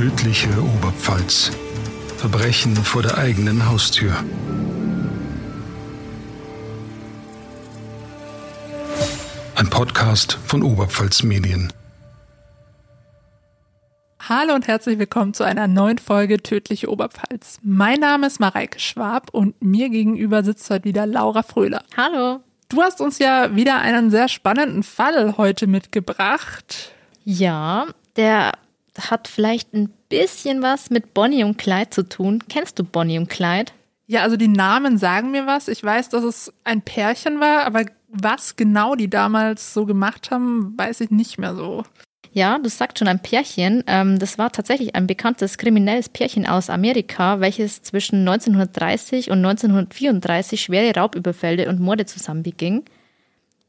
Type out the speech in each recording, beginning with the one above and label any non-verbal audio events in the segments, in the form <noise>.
Tödliche Oberpfalz. Verbrechen vor der eigenen Haustür. Ein Podcast von Oberpfalz Medien. Hallo und herzlich willkommen zu einer neuen Folge Tödliche Oberpfalz. Mein Name ist Mareike Schwab und mir gegenüber sitzt heute wieder Laura Fröhler. Hallo. Du hast uns ja wieder einen sehr spannenden Fall heute mitgebracht. Ja, der hat vielleicht ein bisschen was mit Bonnie und Clyde zu tun. Kennst du Bonnie und Clyde? Ja, also die Namen sagen mir was. Ich weiß, dass es ein Pärchen war, aber was genau die damals so gemacht haben, weiß ich nicht mehr so. Ja, du sagst schon ein Pärchen. Ähm, das war tatsächlich ein bekanntes kriminelles Pärchen aus Amerika, welches zwischen 1930 und 1934 schwere Raubüberfälle und Morde zusammen beging.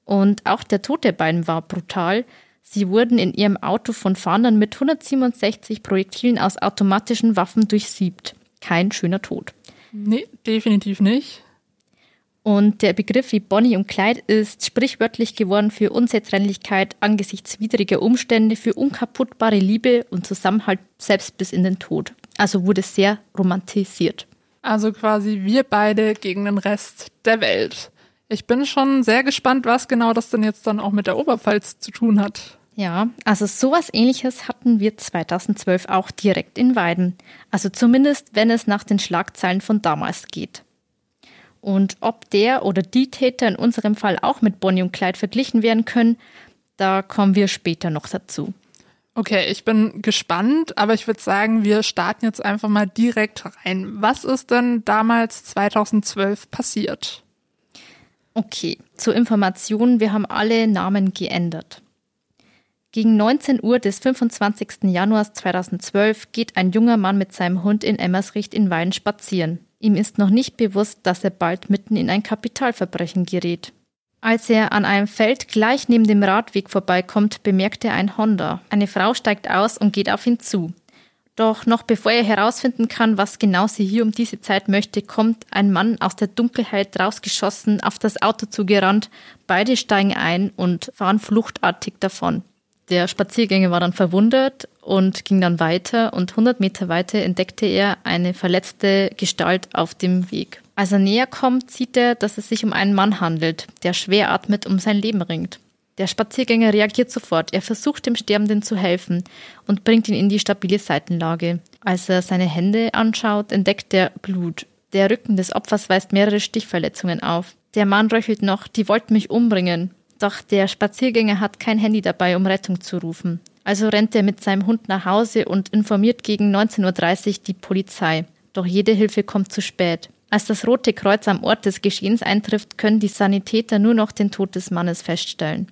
Und auch der Tod der beiden war brutal. Sie wurden in ihrem Auto von Fahndern mit 167 Projektilen aus automatischen Waffen durchsiebt. Kein schöner Tod. Nee, definitiv nicht. Und der Begriff wie Bonnie und Clyde ist sprichwörtlich geworden für Unzertrennlichkeit angesichts widriger Umstände, für unkaputtbare Liebe und Zusammenhalt selbst bis in den Tod. Also wurde sehr romantisiert. Also quasi wir beide gegen den Rest der Welt. Ich bin schon sehr gespannt, was genau das denn jetzt dann auch mit der Oberpfalz zu tun hat. Ja, also sowas ähnliches hatten wir 2012 auch direkt in Weiden. Also zumindest, wenn es nach den Schlagzeilen von damals geht. Und ob der oder die Täter in unserem Fall auch mit Bonnie und Clyde verglichen werden können, da kommen wir später noch dazu. Okay, ich bin gespannt, aber ich würde sagen, wir starten jetzt einfach mal direkt rein. Was ist denn damals 2012 passiert? Okay, zur Information, wir haben alle Namen geändert. Gegen 19 Uhr des 25. Januars 2012 geht ein junger Mann mit seinem Hund in Emmersricht in Weiden spazieren. Ihm ist noch nicht bewusst, dass er bald mitten in ein Kapitalverbrechen gerät. Als er an einem Feld gleich neben dem Radweg vorbeikommt, bemerkt er ein Honda. Eine Frau steigt aus und geht auf ihn zu. Doch noch bevor er herausfinden kann, was genau sie hier um diese Zeit möchte, kommt ein Mann aus der Dunkelheit rausgeschossen, auf das Auto zugerannt. Beide steigen ein und fahren fluchtartig davon. Der Spaziergänger war dann verwundert und ging dann weiter und 100 Meter weiter entdeckte er eine verletzte Gestalt auf dem Weg. Als er näher kommt, sieht er, dass es sich um einen Mann handelt, der schwer atmet um sein Leben ringt. Der Spaziergänger reagiert sofort. Er versucht dem Sterbenden zu helfen und bringt ihn in die stabile Seitenlage. Als er seine Hände anschaut, entdeckt er Blut. Der Rücken des Opfers weist mehrere Stichverletzungen auf. Der Mann röchelt noch, die wollten mich umbringen. Doch der Spaziergänger hat kein Handy dabei, um Rettung zu rufen. Also rennt er mit seinem Hund nach Hause und informiert gegen 19.30 Uhr die Polizei. Doch jede Hilfe kommt zu spät. Als das Rote Kreuz am Ort des Geschehens eintrifft, können die Sanitäter nur noch den Tod des Mannes feststellen.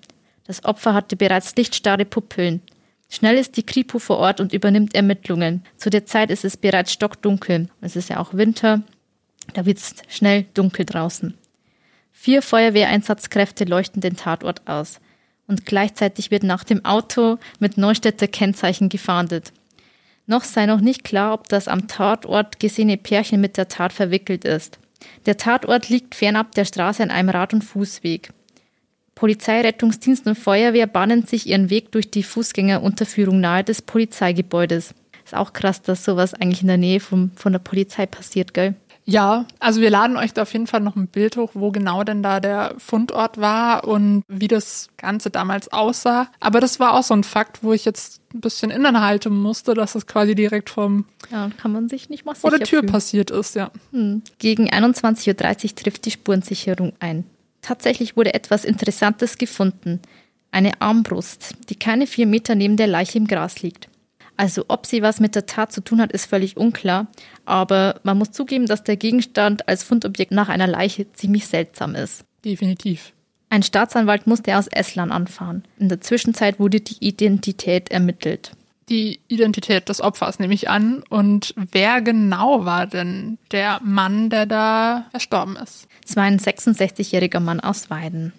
Das Opfer hatte bereits lichtstarre Pupillen. Schnell ist die Kripo vor Ort und übernimmt Ermittlungen. Zu der Zeit ist es bereits stockdunkel. Es ist ja auch Winter. Da wird es schnell dunkel draußen. Vier Feuerwehreinsatzkräfte leuchten den Tatort aus. Und gleichzeitig wird nach dem Auto mit Neustädter Kennzeichen gefahndet. Noch sei noch nicht klar, ob das am Tatort gesehene Pärchen mit der Tat verwickelt ist. Der Tatort liegt fernab der Straße an einem Rad- und Fußweg. Polizei, Rettungsdienst und Feuerwehr bahnen sich ihren Weg durch die Fußgängerunterführung nahe des Polizeigebäudes. Ist auch krass, dass sowas eigentlich in der Nähe vom, von der Polizei passiert, gell? Ja, also wir laden euch da auf jeden Fall noch ein Bild hoch, wo genau denn da der Fundort war und wie das Ganze damals aussah. Aber das war auch so ein Fakt, wo ich jetzt ein bisschen innehalten musste, dass es quasi direkt vom ja, kann man sich nicht mal vor der Tür fühlen. passiert ist, ja. Hm. Gegen 21.30 Uhr trifft die Spurensicherung ein. Tatsächlich wurde etwas Interessantes gefunden. Eine Armbrust, die keine vier Meter neben der Leiche im Gras liegt. Also ob sie was mit der Tat zu tun hat, ist völlig unklar. Aber man muss zugeben, dass der Gegenstand als Fundobjekt nach einer Leiche ziemlich seltsam ist. Definitiv. Ein Staatsanwalt musste aus Estland anfahren. In der Zwischenzeit wurde die Identität ermittelt. Die Identität des Opfers nehme ich an. Und wer genau war denn der Mann, der da verstorben ist? Es war ein 66-jähriger Mann aus Weiden.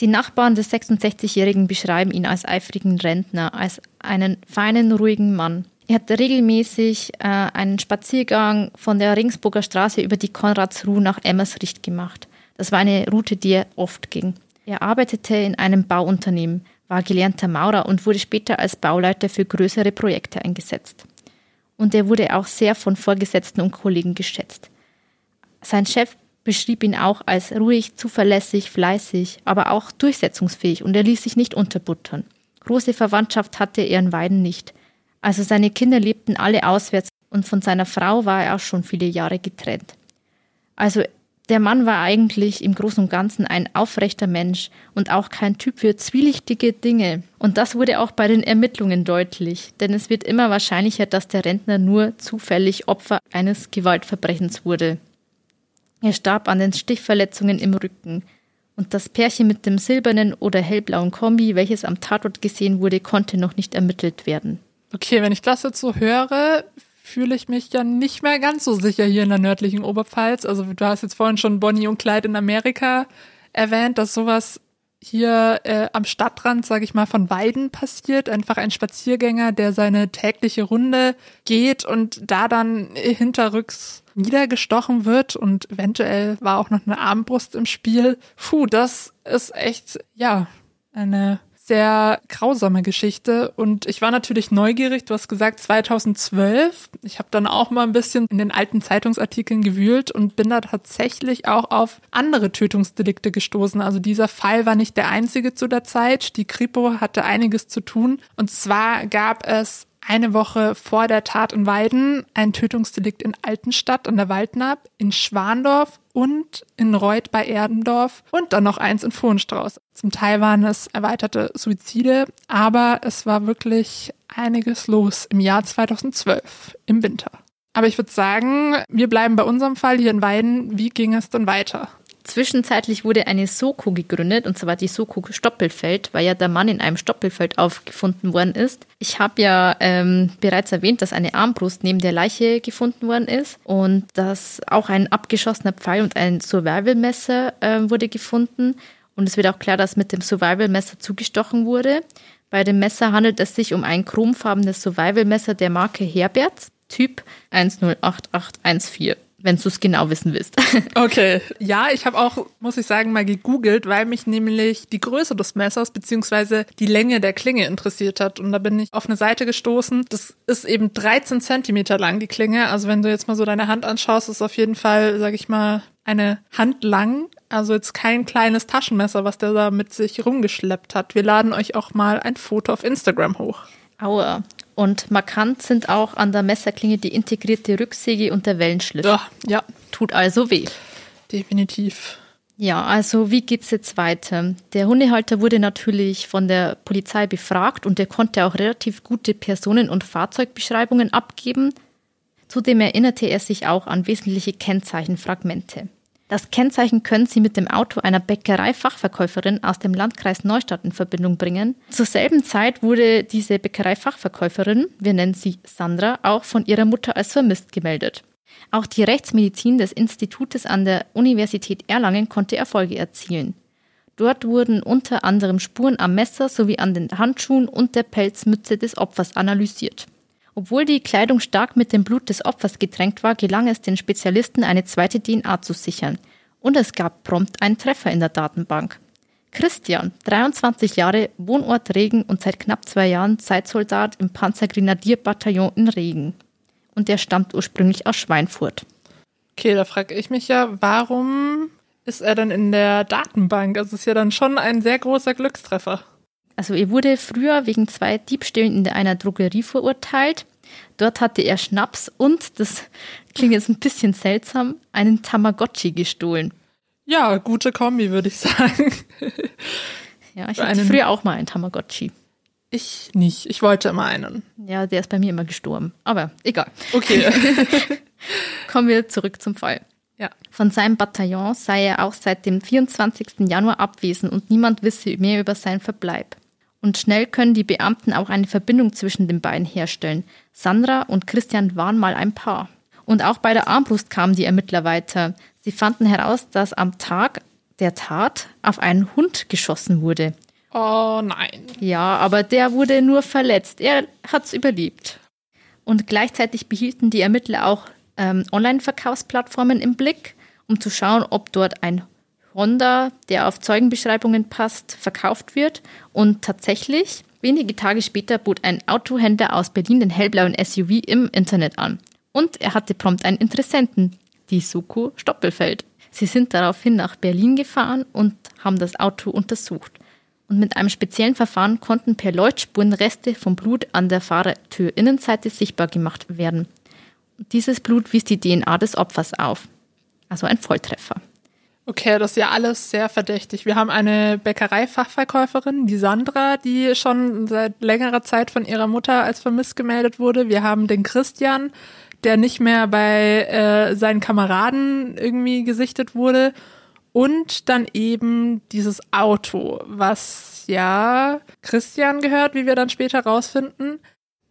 Die Nachbarn des 66-Jährigen beschreiben ihn als eifrigen Rentner, als einen feinen, ruhigen Mann. Er hat regelmäßig äh, einen Spaziergang von der Ringsburger Straße über die Konradsruh nach Emmersricht gemacht. Das war eine Route, die er oft ging. Er arbeitete in einem Bauunternehmen, war gelernter Maurer und wurde später als Bauleiter für größere Projekte eingesetzt. und er wurde auch sehr von Vorgesetzten und Kollegen geschätzt. Sein Chef beschrieb ihn auch als ruhig, zuverlässig, fleißig, aber auch durchsetzungsfähig und er ließ sich nicht unterbuttern. Große Verwandtschaft hatte er in Weiden nicht. Also seine Kinder lebten alle auswärts und von seiner Frau war er auch schon viele Jahre getrennt. Also der Mann war eigentlich im Großen und Ganzen ein aufrechter Mensch und auch kein Typ für zwielichtige Dinge. Und das wurde auch bei den Ermittlungen deutlich, denn es wird immer wahrscheinlicher, dass der Rentner nur zufällig Opfer eines Gewaltverbrechens wurde. Er starb an den Stichverletzungen im Rücken. Und das Pärchen mit dem silbernen oder hellblauen Kombi, welches am Tatort gesehen wurde, konnte noch nicht ermittelt werden. Okay, wenn ich das jetzt so höre, fühle ich mich ja nicht mehr ganz so sicher hier in der nördlichen Oberpfalz. Also du hast jetzt vorhin schon Bonnie und Clyde in Amerika erwähnt, dass sowas hier äh, am Stadtrand, sage ich mal, von Weiden passiert. Einfach ein Spaziergänger, der seine tägliche Runde geht und da dann hinterrücks niedergestochen wird und eventuell war auch noch eine Armbrust im Spiel. Puh, das ist echt, ja, eine sehr grausame Geschichte und ich war natürlich neugierig. Du hast gesagt 2012. Ich habe dann auch mal ein bisschen in den alten Zeitungsartikeln gewühlt und bin da tatsächlich auch auf andere Tötungsdelikte gestoßen. Also dieser Fall war nicht der einzige zu der Zeit. Die Kripo hatte einiges zu tun und zwar gab es eine Woche vor der Tat in Weiden ein Tötungsdelikt in Altenstadt an der Waldnab, in Schwandorf und in Reuth bei Erdendorf und dann noch eins in Vohenstrauß. Zum Teil waren es erweiterte Suizide, aber es war wirklich einiges los im Jahr 2012 im Winter. Aber ich würde sagen, wir bleiben bei unserem Fall hier in Weiden. Wie ging es denn weiter? Zwischenzeitlich wurde eine Soko gegründet, und zwar die Soko Stoppelfeld, weil ja der Mann in einem Stoppelfeld aufgefunden worden ist. Ich habe ja ähm, bereits erwähnt, dass eine Armbrust neben der Leiche gefunden worden ist und dass auch ein abgeschossener Pfeil und ein Survival-Messer äh, wurde gefunden. Und es wird auch klar, dass mit dem Survival-Messer zugestochen wurde. Bei dem Messer handelt es sich um ein chromfarbenes Survival-Messer der Marke Herberts, Typ 108814 wenn du es genau wissen willst. <laughs> Okay, ja, ich habe auch, muss ich sagen, mal gegoogelt, weil mich nämlich die Größe des Messers beziehungsweise die Länge der Klinge interessiert hat. Und da bin ich auf eine Seite gestoßen. Das ist eben 13 Zentimeter lang, die Klinge. Also wenn du jetzt mal so deine Hand anschaust, ist auf jeden Fall, sag ich mal, eine Hand lang. Also jetzt kein kleines Taschenmesser, was der da mit sich rumgeschleppt hat. Wir laden euch auch mal ein Foto auf Instagram hoch. Aua. Und markant sind auch an der Messerklinge die integrierte Rücksäge und der Wellenschliff. Ja, ja. Tut also weh. Definitiv. Ja, also wie geht's jetzt weiter? Der Hundehalter wurde natürlich von der Polizei befragt und er konnte auch relativ gute Personen- und Fahrzeugbeschreibungen abgeben. Zudem erinnerte er sich auch an wesentliche Kennzeichenfragmente. Das Kennzeichen können Sie mit dem Auto einer Bäckereifachverkäuferin aus dem Landkreis Neustadt in Verbindung bringen. Zur selben Zeit wurde diese Bäckereifachverkäuferin, wir nennen sie Sandra, auch von ihrer Mutter als vermisst gemeldet. Auch die Rechtsmedizin des Institutes an der Universität Erlangen konnte Erfolge erzielen. Dort wurden unter anderem Spuren am Messer sowie an den Handschuhen und der Pelzmütze des Opfers analysiert. Obwohl die Kleidung stark mit dem Blut des Opfers getränkt war, gelang es den Spezialisten, eine zweite DNA zu sichern. Und es gab prompt einen Treffer in der Datenbank. Christian, 23 Jahre, Wohnort Regen und seit knapp zwei Jahren Zeitsoldat im Panzergrenadierbataillon in Regen. Und er stammt ursprünglich aus Schweinfurt. Okay, da frage ich mich ja, warum ist er dann in der Datenbank? Also ist ja dann schon ein sehr großer Glückstreffer. Also er wurde früher wegen zwei Diebstählen in einer Drogerie verurteilt. Dort hatte er Schnaps und, das klingt jetzt ein bisschen seltsam, einen Tamagotchi gestohlen. Ja, gute Kombi, würde ich sagen. ja, ich hatte früher auch mal einen Tamagotchi. Ich nicht. Ich wollte immer einen. Ja, der ist bei mir immer gestorben. Aber egal. Okay. <laughs> Kommen wir zurück zum Fall. Ja. Von seinem Bataillon sei er auch seit dem 24. Januar abwesend und niemand wisse mehr über seinen Verbleib. Und schnell können die Beamten auch eine Verbindung zwischen den beiden herstellen. Sandra und Christian waren mal ein Paar. Und auch bei der Armbrust kamen die Ermittler weiter. Sie fanden heraus, dass am Tag der Tat auf einen Hund geschossen wurde. Oh nein. Ja, aber der wurde nur verletzt. Er hat's überlebt. Und gleichzeitig behielten die Ermittler auch ähm, Online-Verkaufsplattformen im Blick, um zu schauen, ob dort ein Honda, der auf Zeugenbeschreibungen passt, verkauft wird. Und tatsächlich, Wenige Tage später bot ein Autohändler aus Berlin den hellblauen SUV im Internet an. Und er hatte prompt einen Interessenten, die Soko Stoppelfeld. Sie sind daraufhin nach Berlin gefahren und haben das Auto untersucht. Und mit einem speziellen Verfahren konnten per Leuchtspuren Reste vom Blut an der Fahrertür-Innenseite sichtbar gemacht werden. Dieses Blut wies die DNA des Opfers auf. Also ein Volltreffer. Okay, das ist ja alles sehr verdächtig. Wir haben eine Bäckereifachverkäuferin, die Sandra, die schon seit längerer Zeit von ihrer Mutter als vermisst gemeldet wurde. Wir haben den Christian, der nicht mehr bei äh, seinen Kameraden irgendwie gesichtet wurde. Und dann eben dieses Auto, was ja Christian gehört, wie wir dann später rausfinden.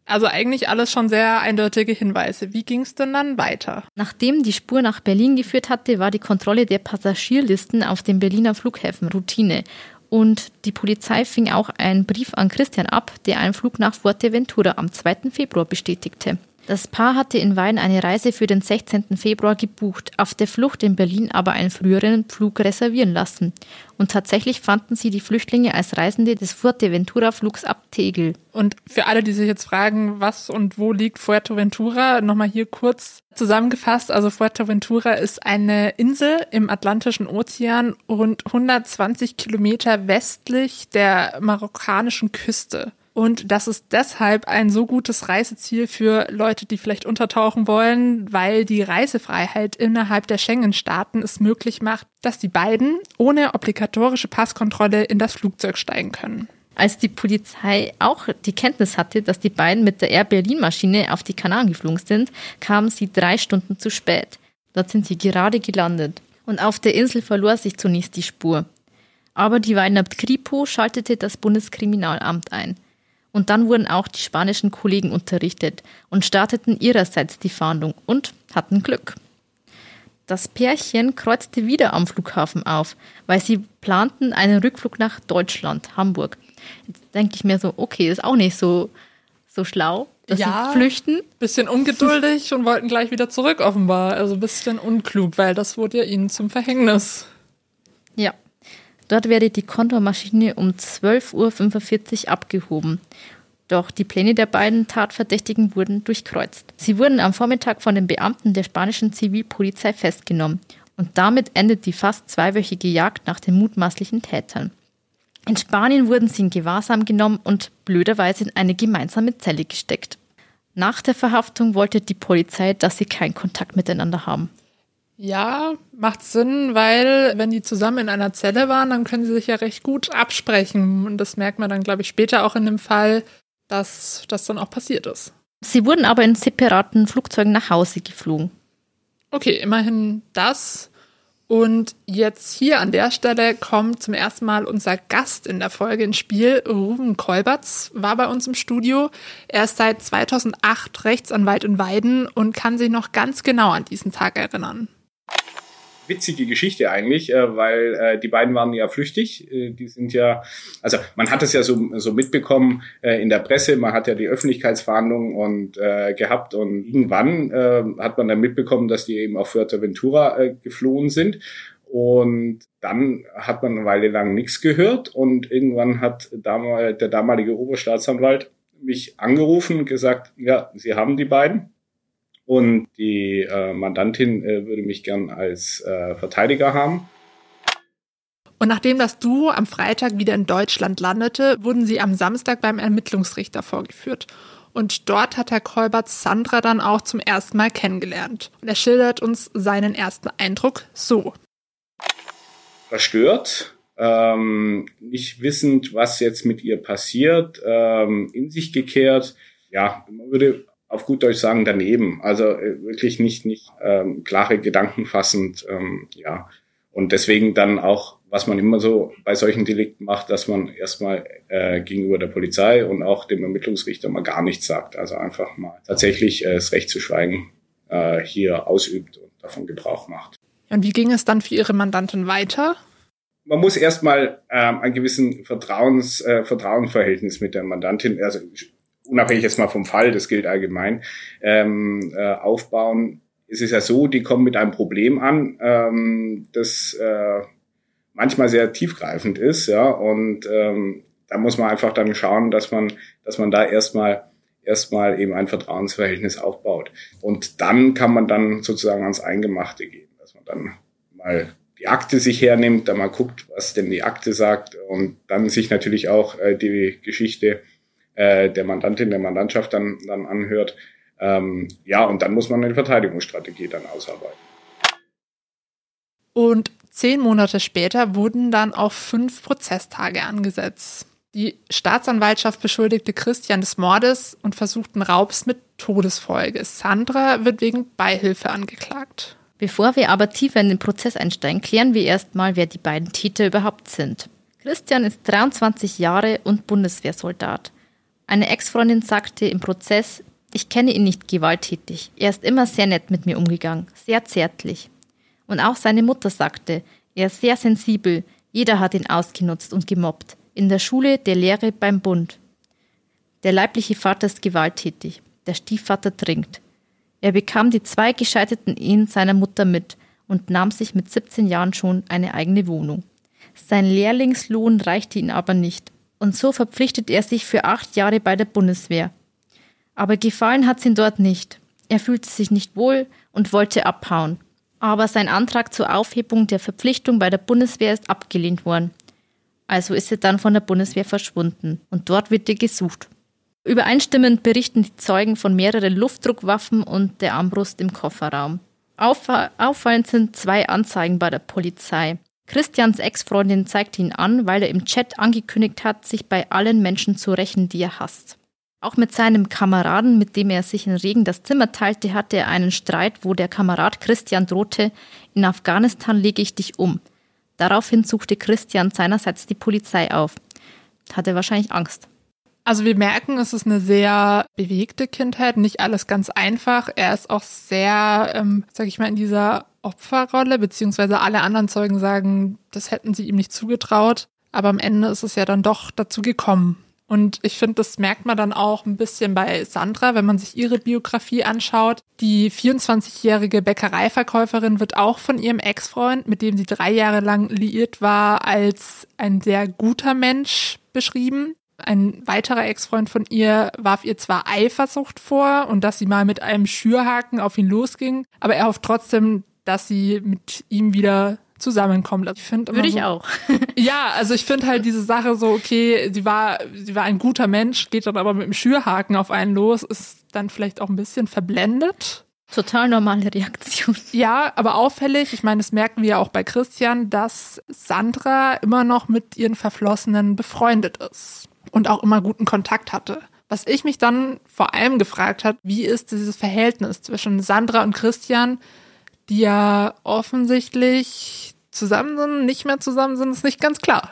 Also eigentlich alles schon sehr eindeutige Hinweise. Wie ging es denn dann weiter? Nachdem die Spur nach Berlin geführt hatte, war die Kontrolle der Passagierlisten auf den Berliner Flughäfen Routine. Und die Polizei fing auch einen Brief an Christian ab, der einen Flug nach Fuerteventura am 2. Februar bestätigte. Das Paar hatte in Wein eine Reise für den 16. Februar gebucht, auf der Flucht in Berlin aber einen früheren Flug reservieren lassen. Und tatsächlich fanden sie die Flüchtlinge als Reisende des Fuerteventura-Flugs ab Tegel. Und für alle, die sich jetzt fragen, was und wo liegt Fuerteventura, nochmal hier kurz zusammengefasst. Also Fuerteventura ist eine Insel im Atlantischen Ozean rund 120 Kilometer westlich der marokkanischen Küste. Und das ist deshalb ein so gutes Reiseziel für Leute, die vielleicht untertauchen wollen, weil die Reisefreiheit innerhalb der Schengen-Staaten es möglich macht, dass die beiden ohne obligatorische Passkontrolle in das Flugzeug steigen können. Als die Polizei auch die Kenntnis hatte, dass die beiden mit der Air Berlin-Maschine auf die Kanaren geflogen sind, kamen sie drei Stunden zu spät. Dort sind sie gerade gelandet. Und auf der Insel verlor sich zunächst die Spur. Aber die Weidner Kripo schaltete das Bundeskriminalamt ein. Und dann wurden auch die spanischen Kollegen unterrichtet und starteten ihrerseits die Fahndung und hatten Glück. Das Pärchen kreuzte wieder am Flughafen auf, weil sie planten einen Rückflug nach Deutschland, Hamburg. Jetzt denke ich mir so, okay, ist auch nicht so, so schlau, dass ja, sie flüchten. Bisschen ungeduldig und wollten gleich wieder zurück, offenbar. Also ein bisschen unklug, weil das wurde ja ihnen zum Verhängnis. Ja. Dort werde die Kontomaschine um 12.45 Uhr abgehoben. Doch die Pläne der beiden Tatverdächtigen wurden durchkreuzt. Sie wurden am Vormittag von den Beamten der spanischen Zivilpolizei festgenommen. Und damit endet die fast zweiwöchige Jagd nach den mutmaßlichen Tätern. In Spanien wurden sie in Gewahrsam genommen und blöderweise in eine gemeinsame Zelle gesteckt. Nach der Verhaftung wollte die Polizei, dass sie keinen Kontakt miteinander haben. Ja, macht Sinn, weil wenn die zusammen in einer Zelle waren, dann können sie sich ja recht gut absprechen. Und das merkt man dann, glaube ich, später auch in dem Fall, dass das dann auch passiert ist. Sie wurden aber in separaten Flugzeugen nach Hause geflogen. Okay, immerhin das. Und jetzt hier an der Stelle kommt zum ersten Mal unser Gast in der Folge ins Spiel. Ruben Kolberts war bei uns im Studio. Er ist seit 2008 Rechtsanwalt in Weiden und kann sich noch ganz genau an diesen Tag erinnern witzige Geschichte eigentlich, äh, weil äh, die beiden waren ja flüchtig. Äh, die sind ja, also man hat es ja so, so mitbekommen äh, in der Presse, man hat ja die Öffentlichkeitsverhandlungen und äh, gehabt und irgendwann äh, hat man dann mitbekommen, dass die eben auf Fuerteventura äh, geflohen sind. Und dann hat man eine Weile lang nichts gehört und irgendwann hat damal, der damalige Oberstaatsanwalt mich angerufen und gesagt, ja, Sie haben die beiden. Und die äh, Mandantin äh, würde mich gern als äh, Verteidiger haben. Und nachdem das Duo am Freitag wieder in Deutschland landete, wurden sie am Samstag beim Ermittlungsrichter vorgeführt. Und dort hat Herr Kolbert Sandra dann auch zum ersten Mal kennengelernt. Und er schildert uns seinen ersten Eindruck so. Verstört, ähm, nicht wissend, was jetzt mit ihr passiert, ähm, in sich gekehrt. Ja, man würde auf gut Deutsch sagen, daneben. Also äh, wirklich nicht, nicht ähm, klare Gedanken fassend, ähm, ja. Und deswegen dann auch, was man immer so bei solchen Delikten macht, dass man erstmal äh, gegenüber der Polizei und auch dem Ermittlungsrichter mal gar nichts sagt. Also einfach mal tatsächlich äh, das Recht zu schweigen äh, hier ausübt und davon Gebrauch macht. Und wie ging es dann für Ihre Mandantin weiter? man muss erstmal ähm, ein gewissen Vertrauens, äh, Vertrauensverhältnis mit der Mandantin, also unabhängig jetzt mal vom Fall, das gilt allgemein, ähm, äh, aufbauen. Es ist ja so, die kommen mit einem Problem an, ähm, das äh, manchmal sehr tiefgreifend ist, ja, und ähm, da muss man einfach dann schauen, dass man, dass man da erstmal erstmal eben ein Vertrauensverhältnis aufbaut. Und dann kann man dann sozusagen ans Eingemachte gehen, dass man dann mal die Akte sich hernimmt, da mal guckt, was denn die Akte sagt und dann sich natürlich auch äh, die Geschichte äh, der Mandantin, der Mandantschaft dann, dann anhört. Ähm, ja, und dann muss man eine Verteidigungsstrategie dann ausarbeiten. Und zehn Monate später wurden dann auch fünf Prozesstage angesetzt. Die Staatsanwaltschaft beschuldigte Christian des Mordes und versuchten Raubs mit Todesfolge. Sandra wird wegen Beihilfe angeklagt. Bevor wir aber tiefer in den Prozess einsteigen, klären wir erstmal, wer die beiden Täter überhaupt sind. Christian ist 23 Jahre und Bundeswehrsoldat. Eine Ex-Freundin sagte im Prozess, ich kenne ihn nicht gewalttätig. Er ist immer sehr nett mit mir umgegangen, sehr zärtlich. Und auch seine Mutter sagte, er ist sehr sensibel, jeder hat ihn ausgenutzt und gemobbt. In der Schule, der Lehre, beim Bund. Der leibliche Vater ist gewalttätig, der Stiefvater trinkt. Er bekam die zwei gescheiterten Ehen seiner Mutter mit und nahm sich mit 17 Jahren schon eine eigene Wohnung. Sein Lehrlingslohn reichte ihn aber nicht, und so verpflichtet er sich für acht Jahre bei der Bundeswehr. Aber gefallen hat's ihn dort nicht. Er fühlte sich nicht wohl und wollte abhauen. Aber sein Antrag zur Aufhebung der Verpflichtung bei der Bundeswehr ist abgelehnt worden. Also ist er dann von der Bundeswehr verschwunden und dort wird er gesucht. Übereinstimmend berichten die Zeugen von mehreren Luftdruckwaffen und der Armbrust im Kofferraum. Auffallend sind zwei Anzeigen bei der Polizei. Christians Ex-Freundin zeigt ihn an, weil er im Chat angekündigt hat, sich bei allen Menschen zu rächen, die er hasst. Auch mit seinem Kameraden, mit dem er sich in Regen das Zimmer teilte, hatte er einen Streit, wo der Kamerad Christian drohte, in Afghanistan lege ich dich um. Daraufhin suchte Christian seinerseits die Polizei auf. Hatte wahrscheinlich Angst. Also wir merken, es ist eine sehr bewegte Kindheit, nicht alles ganz einfach. Er ist auch sehr, ähm, sag ich mal, in dieser Opferrolle, beziehungsweise alle anderen Zeugen sagen, das hätten sie ihm nicht zugetraut. Aber am Ende ist es ja dann doch dazu gekommen. Und ich finde, das merkt man dann auch ein bisschen bei Sandra, wenn man sich ihre Biografie anschaut. Die 24-jährige Bäckereiverkäuferin wird auch von ihrem Ex-Freund, mit dem sie drei Jahre lang liiert war, als ein sehr guter Mensch beschrieben. Ein weiterer Ex-Freund von ihr warf ihr zwar Eifersucht vor und dass sie mal mit einem Schürhaken auf ihn losging, aber er hofft trotzdem, dass sie mit ihm wieder zusammenkommen. Ich finde Würde ich so, auch. <laughs> ja, also ich finde halt diese Sache so, okay, sie war, sie war ein guter Mensch, geht dann aber mit dem Schürhaken auf einen los, ist dann vielleicht auch ein bisschen verblendet. Total normale Reaktion. Ja, aber auffällig, ich meine, das merken wir ja auch bei Christian, dass Sandra immer noch mit ihren Verflossenen befreundet ist und auch immer guten Kontakt hatte. Was ich mich dann vor allem gefragt hat, wie ist dieses Verhältnis zwischen Sandra und Christian, die ja offensichtlich zusammen sind, nicht mehr zusammen sind, ist nicht ganz klar.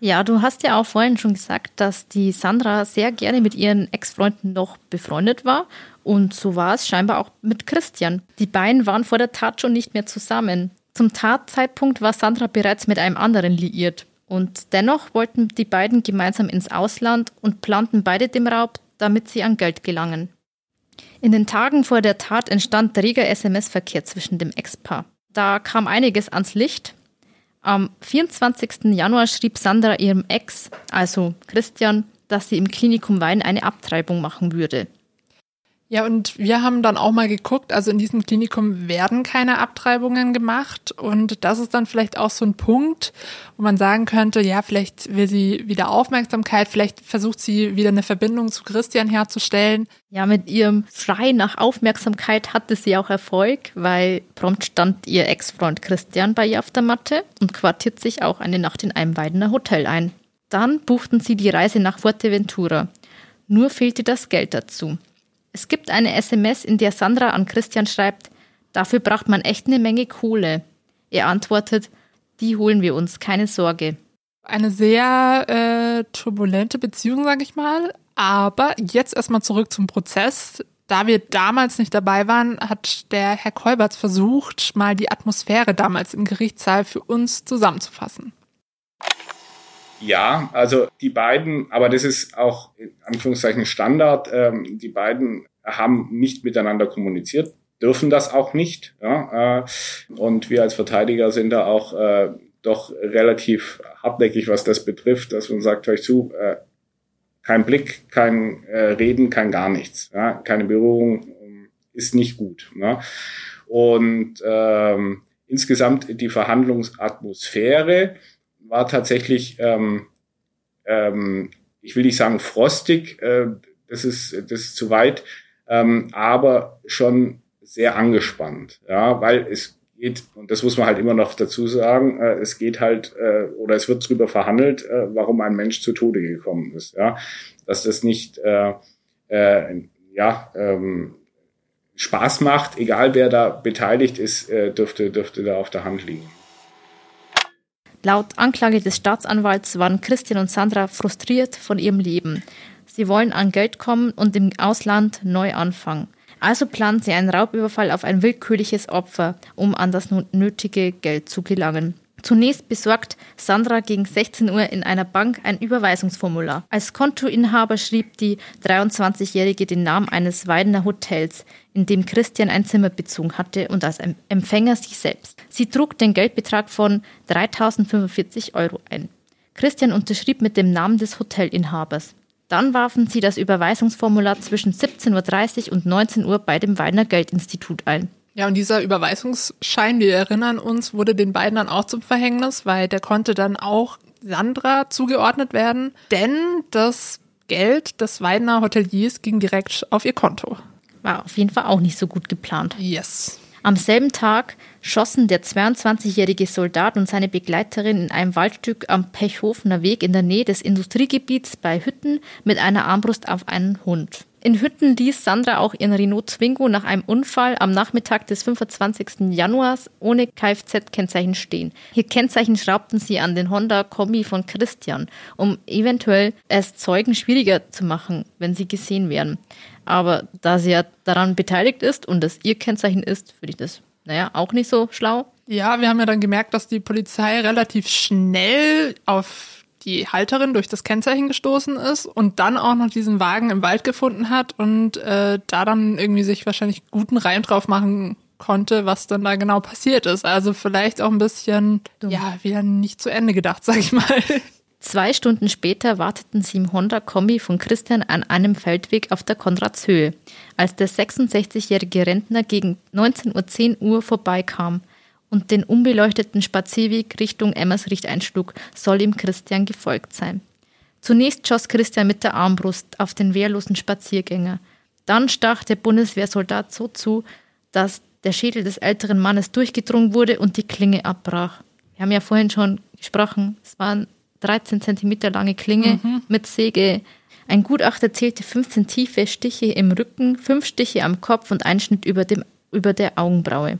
Ja, du hast ja auch vorhin schon gesagt, dass die Sandra sehr gerne mit ihren Ex-Freunden noch befreundet war. Und so war es scheinbar auch mit Christian. Die beiden waren vor der Tat schon nicht mehr zusammen. Zum Tatzeitpunkt war Sandra bereits mit einem anderen liiert. Und dennoch wollten die beiden gemeinsam ins Ausland und planten beide den Raub, damit sie an Geld gelangen. In den Tagen vor der Tat entstand reger SMS-Verkehr zwischen dem Ex-Paar. Da kam einiges ans Licht. Am 24. Januar schrieb Sandra ihrem Ex, also Christian, dass sie im Klinikum Wein eine Abtreibung machen würde. Ja, und wir haben dann auch mal geguckt, also in diesem Klinikum werden keine Abtreibungen gemacht und das ist dann vielleicht auch so ein Punkt, wo man sagen könnte, ja, vielleicht will sie wieder Aufmerksamkeit, vielleicht versucht sie wieder eine Verbindung zu Christian herzustellen. Ja, mit ihrem Schrei nach Aufmerksamkeit hatte sie auch Erfolg, weil prompt stand ihr Ex-Freund Christian bei ihr auf der Matte und quartiert sich auch eine Nacht in einem Weidener Hotel ein. Dann buchten sie die Reise nach Fuerteventura. Nur fehlte das Geld dazu. Es gibt eine SMS, in der Sandra an Christian schreibt, dafür braucht man echt eine Menge Kohle. Er antwortet, die holen wir uns, keine Sorge. Eine sehr äh, turbulente Beziehung, sage ich mal. Aber jetzt erstmal zurück zum Prozess. Da wir damals nicht dabei waren, hat der Herr Kolberts versucht, mal die Atmosphäre damals im Gerichtssaal für uns zusammenzufassen. Ja, also die beiden, aber das ist auch in Anführungszeichen Standard, ähm, die beiden haben nicht miteinander kommuniziert, dürfen das auch nicht. Ja, äh, und wir als Verteidiger sind da auch äh, doch relativ hartnäckig, was das betrifft, dass man sagt, euch zu, äh, kein Blick, kein äh, Reden, kein gar nichts. Ja? Keine Berührung ähm, ist nicht gut. Ne? Und ähm, insgesamt die Verhandlungsatmosphäre war tatsächlich, ähm, ähm, ich will nicht sagen frostig, äh, das ist das ist zu weit, ähm, aber schon sehr angespannt, ja, weil es geht, und das muss man halt immer noch dazu sagen, äh, es geht halt, äh, oder es wird drüber verhandelt, äh, warum ein Mensch zu Tode gekommen ist, ja, dass das nicht, äh, äh, ja, ähm, Spaß macht, egal wer da beteiligt ist, äh, dürfte, dürfte da auf der Hand liegen. Laut Anklage des Staatsanwalts waren Christian und Sandra frustriert von ihrem Leben. Sie wollen an Geld kommen und im Ausland neu anfangen. Also planen sie einen Raubüberfall auf ein willkürliches Opfer, um an das nötige Geld zu gelangen. Zunächst besorgt Sandra gegen 16 Uhr in einer Bank ein Überweisungsformular. Als Kontoinhaber schrieb die 23-Jährige den Namen eines Weidener Hotels, in dem Christian ein Zimmer bezogen hatte und als Empfänger sich selbst. Sie trug den Geldbetrag von 3045 Euro ein. Christian unterschrieb mit dem Namen des Hotelinhabers. Dann warfen sie das Überweisungsformular zwischen 17.30 Uhr und 19 Uhr bei dem Weiner Geldinstitut ein. Ja, und dieser Überweisungsschein, wir erinnern uns, wurde den beiden dann auch zum Verhängnis, weil der konnte dann auch Sandra zugeordnet werden, denn das Geld des Weidner Hoteliers ging direkt auf ihr Konto. War auf jeden Fall auch nicht so gut geplant. Yes. Am selben Tag schossen der 22-jährige Soldat und seine Begleiterin in einem Waldstück am Pechhofener Weg in der Nähe des Industriegebiets bei Hütten mit einer Armbrust auf einen Hund. In Hütten ließ Sandra auch ihren Renault Zwingo nach einem Unfall am Nachmittag des 25. Januars ohne Kfz-Kennzeichen stehen. Ihr Kennzeichen schraubten sie an den Honda-Kombi von Christian, um eventuell es Zeugen schwieriger zu machen, wenn sie gesehen werden. Aber da sie ja daran beteiligt ist und das ihr Kennzeichen ist, finde ich das, naja, auch nicht so schlau. Ja, wir haben ja dann gemerkt, dass die Polizei relativ schnell auf die Halterin durch das Kennzeichen gestoßen ist und dann auch noch diesen Wagen im Wald gefunden hat und äh, da dann irgendwie sich wahrscheinlich guten Reim drauf machen konnte, was dann da genau passiert ist. Also vielleicht auch ein bisschen, Dumm. ja, wieder nicht zu Ende gedacht, <laughs> sag ich mal. Zwei Stunden später warteten sie im Honda-Kombi von Christian an einem Feldweg auf der Konradshöhe, als der 66-jährige Rentner gegen 19.10 Uhr vorbeikam und den unbeleuchteten Spazierweg Richtung Emmersricht einschlug, soll ihm Christian gefolgt sein. Zunächst schoss Christian mit der Armbrust auf den wehrlosen Spaziergänger. Dann stach der Bundeswehrsoldat so zu, dass der Schädel des älteren Mannes durchgedrungen wurde und die Klinge abbrach. Wir haben ja vorhin schon gesprochen, es waren 13 Zentimeter lange Klinge mhm. mit Säge. Ein Gutachter zählte 15 tiefe Stiche im Rücken, fünf Stiche am Kopf und ein Schnitt über, dem, über der Augenbraue.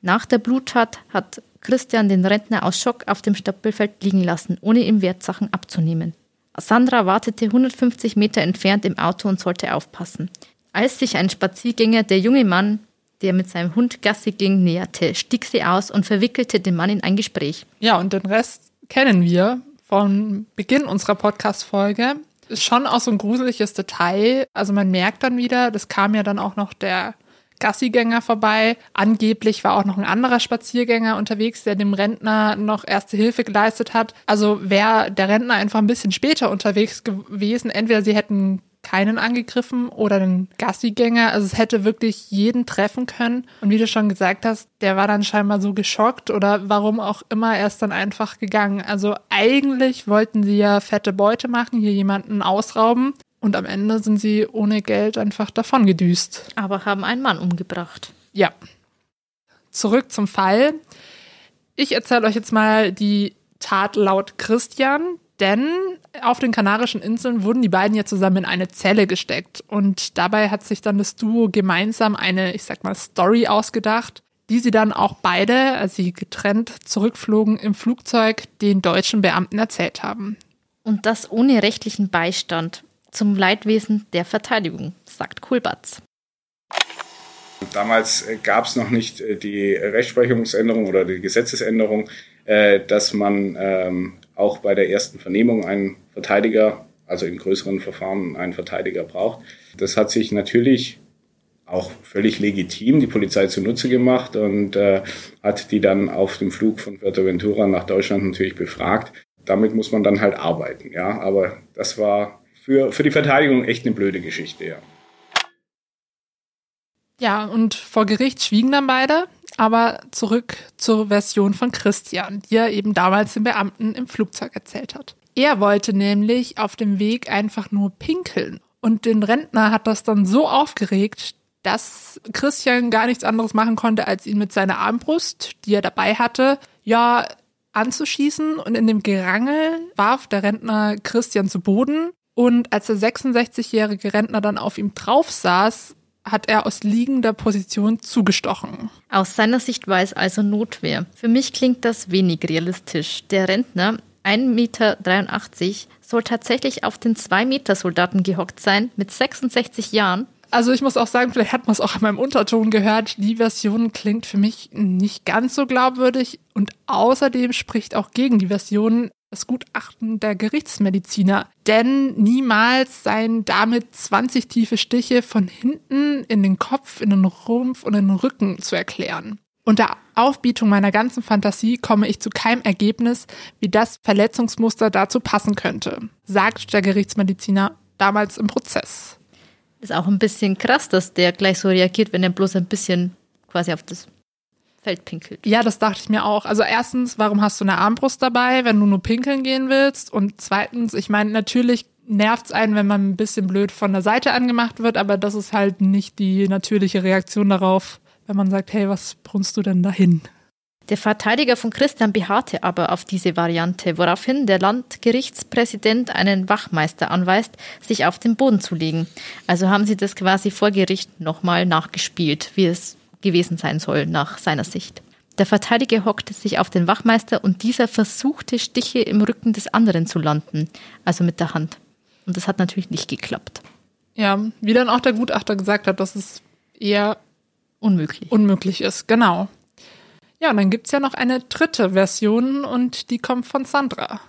Nach der Bluttat hat Christian den Rentner aus Schock auf dem Stoppelfeld liegen lassen, ohne ihm Wertsachen abzunehmen. Sandra wartete 150 Meter entfernt im Auto und sollte aufpassen. Als sich ein Spaziergänger, der junge Mann, der mit seinem Hund Gassi ging, näherte, stieg sie aus und verwickelte den Mann in ein Gespräch. Ja, und den Rest kennen wir von Beginn unserer Podcast-Folge. Ist schon auch so ein gruseliges Detail. Also man merkt dann wieder, das kam ja dann auch noch der Gassigänger vorbei. Angeblich war auch noch ein anderer Spaziergänger unterwegs, der dem Rentner noch erste Hilfe geleistet hat. Also wäre der Rentner einfach ein bisschen später unterwegs gewesen, entweder sie hätten keinen angegriffen oder den Gassigänger. Also es hätte wirklich jeden treffen können. Und wie du schon gesagt hast, der war dann scheinbar so geschockt oder warum auch immer, er ist dann einfach gegangen. Also eigentlich wollten sie ja fette Beute machen, hier jemanden ausrauben. Und am Ende sind sie ohne Geld einfach davon gedüst. Aber haben einen Mann umgebracht. Ja. Zurück zum Fall. Ich erzähle euch jetzt mal die Tat laut Christian, denn auf den Kanarischen Inseln wurden die beiden ja zusammen in eine Zelle gesteckt. Und dabei hat sich dann das Duo gemeinsam eine, ich sag mal, Story ausgedacht, die sie dann auch beide, als sie getrennt zurückflogen, im Flugzeug den deutschen Beamten erzählt haben. Und das ohne rechtlichen Beistand zum Leidwesen der Verteidigung, sagt Kulbatz. Damals äh, gab es noch nicht äh, die Rechtsprechungsänderung oder die Gesetzesänderung, äh, dass man ähm, auch bei der ersten Vernehmung einen Verteidiger, also in größeren Verfahren einen Verteidiger braucht. Das hat sich natürlich auch völlig legitim die Polizei zunutze gemacht und hat die dann auf dem Flug von Fuerteventura nach Deutschland natürlich befragt. Damit muss man dann halt arbeiten, ja. Aber das war für, für die Verteidigung echt eine blöde Geschichte, ja. Ja, und vor Gericht schwiegen dann beide, aber zurück zur Version von Christian, die er eben damals den Beamten im Flugzeug erzählt hat. Er wollte nämlich auf dem Weg einfach nur pinkeln. Und den Rentner hat das dann so aufgeregt, dass Christian gar nichts anderes machen konnte, als ihn mit seiner Armbrust, die er dabei hatte, ja, anzuschießen. Und in dem Gerangel warf der Rentner Christian zu Boden. Und als der 66-jährige Rentner dann auf ihm drauf saß, hat er aus liegender Position zugestochen. Aus seiner Sicht war es also Notwehr. Für mich klingt das wenig realistisch. Der Rentner, 1,83 Meter, soll tatsächlich auf den 2-Meter-Soldaten gehockt sein, mit 66 Jahren. Also ich muss auch sagen, vielleicht hat man es auch in meinem Unterton gehört, die Version klingt für mich nicht ganz so glaubwürdig und außerdem spricht auch gegen die Version das Gutachten der Gerichtsmediziner. Denn niemals seien damit 20 tiefe Stiche von hinten in den Kopf, in den Rumpf und in den Rücken zu erklären. Unter Aufbietung meiner ganzen Fantasie komme ich zu keinem Ergebnis, wie das Verletzungsmuster dazu passen könnte, sagt der Gerichtsmediziner damals im Prozess. Ist auch ein bisschen krass, dass der gleich so reagiert, wenn er bloß ein bisschen quasi auf das Feld pinkelt. Ja, das dachte ich mir auch. Also erstens, warum hast du eine Armbrust dabei, wenn du nur pinkeln gehen willst? Und zweitens, ich meine, natürlich nervt es einen, wenn man ein bisschen blöd von der Seite angemacht wird, aber das ist halt nicht die natürliche Reaktion darauf, wenn man sagt, hey, was brunst du denn dahin? Der Verteidiger von Christian beharrte aber auf diese Variante, woraufhin der Landgerichtspräsident einen Wachmeister anweist, sich auf den Boden zu legen. Also haben sie das quasi vor Gericht nochmal nachgespielt, wie es gewesen sein soll nach seiner Sicht. Der Verteidiger hockte sich auf den Wachmeister und dieser versuchte, Stiche im Rücken des anderen zu landen, also mit der Hand. Und das hat natürlich nicht geklappt. Ja, wie dann auch der Gutachter gesagt hat, dass es eher unmöglich, unmöglich ist. Genau. Ja, und dann gibt es ja noch eine dritte Version und die kommt von Sandra.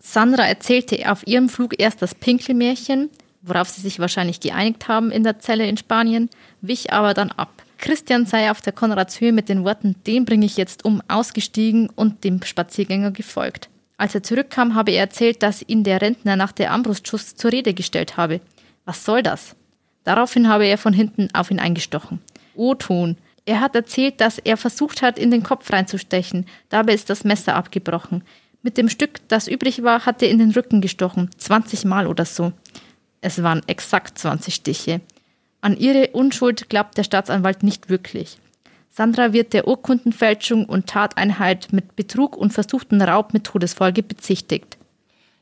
Sandra erzählte auf ihrem Flug erst das Pinkelmärchen, worauf sie sich wahrscheinlich geeinigt haben in der Zelle in Spanien, wich aber dann ab. Christian sei auf der Konradshöhe mit den Worten, den bringe ich jetzt um, ausgestiegen und dem Spaziergänger gefolgt. Als er zurückkam, habe er erzählt, dass ihn der Rentner nach der Armbrustschuss zur Rede gestellt habe. Was soll das? Daraufhin habe er von hinten auf ihn eingestochen. O-Ton. Er hat erzählt, dass er versucht hat, in den Kopf reinzustechen. Dabei ist das Messer abgebrochen. Mit dem Stück, das übrig war, hat er in den Rücken gestochen. 20 Mal oder so. Es waren exakt 20 Stiche. An ihre Unschuld glaubt der Staatsanwalt nicht wirklich. Sandra wird der Urkundenfälschung und Tateinheit mit Betrug und versuchten Raub mit Todesfolge bezichtigt.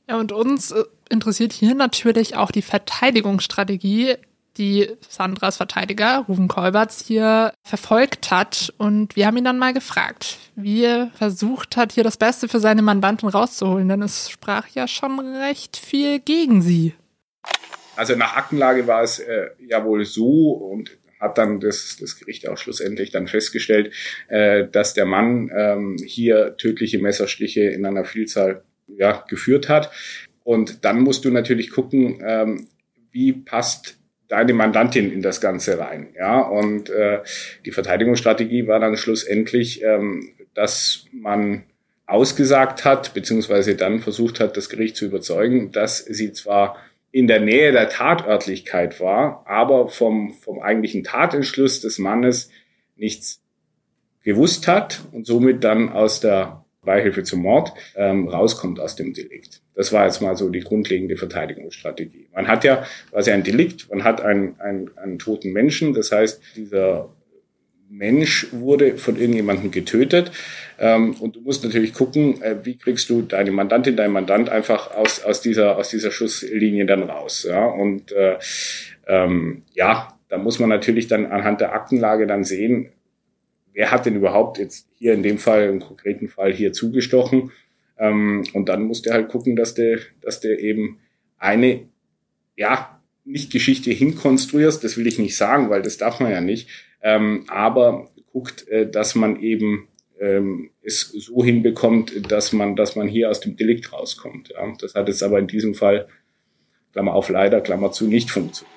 Ja, und uns äh, interessiert hier natürlich auch die Verteidigungsstrategie, die Sandras Verteidiger, Ruven Kolberts, hier verfolgt hat. Und wir haben ihn dann mal gefragt, wie er versucht hat, hier das Beste für seine Mandanten rauszuholen, denn es sprach ja schon recht viel gegen sie. Also nach Aktenlage war es äh, ja wohl so und hat dann das, das Gericht auch schlussendlich dann festgestellt, äh, dass der Mann ähm, hier tödliche Messerstiche in einer Vielzahl ja, geführt hat. Und dann musst du natürlich gucken, ähm, wie passt deine Mandantin in das Ganze rein. Ja, und äh, die Verteidigungsstrategie war dann schlussendlich, ähm, dass man ausgesagt hat, beziehungsweise dann versucht hat, das Gericht zu überzeugen, dass sie zwar in der Nähe der Tatörtlichkeit war, aber vom, vom eigentlichen Tatentschluss des Mannes nichts gewusst hat und somit dann aus der Beihilfe zum Mord ähm, rauskommt aus dem Delikt. Das war jetzt mal so die grundlegende Verteidigungsstrategie. Man hat ja quasi ein Delikt, man hat einen, einen, einen toten Menschen, das heißt, dieser Mensch wurde von irgendjemandem getötet. Ähm, und du musst natürlich gucken, äh, wie kriegst du deine Mandantin, deinen Mandant einfach aus, aus, dieser, aus dieser Schusslinie dann raus. Ja? Und äh, ähm, ja, da muss man natürlich dann anhand der Aktenlage dann sehen, wer hat denn überhaupt jetzt hier in dem Fall, im konkreten Fall hier zugestochen. Ähm, und dann musst du halt gucken, dass der, dass der eben eine, ja, nicht Geschichte hinkonstruierst, das will ich nicht sagen, weil das darf man ja nicht, ähm, aber guckt, äh, dass man eben ähm, es so hinbekommt, dass man, dass man hier aus dem Delikt rauskommt. Ja. Das hat jetzt aber in diesem Fall, Klammer auf leider, Klammer zu, nicht funktioniert.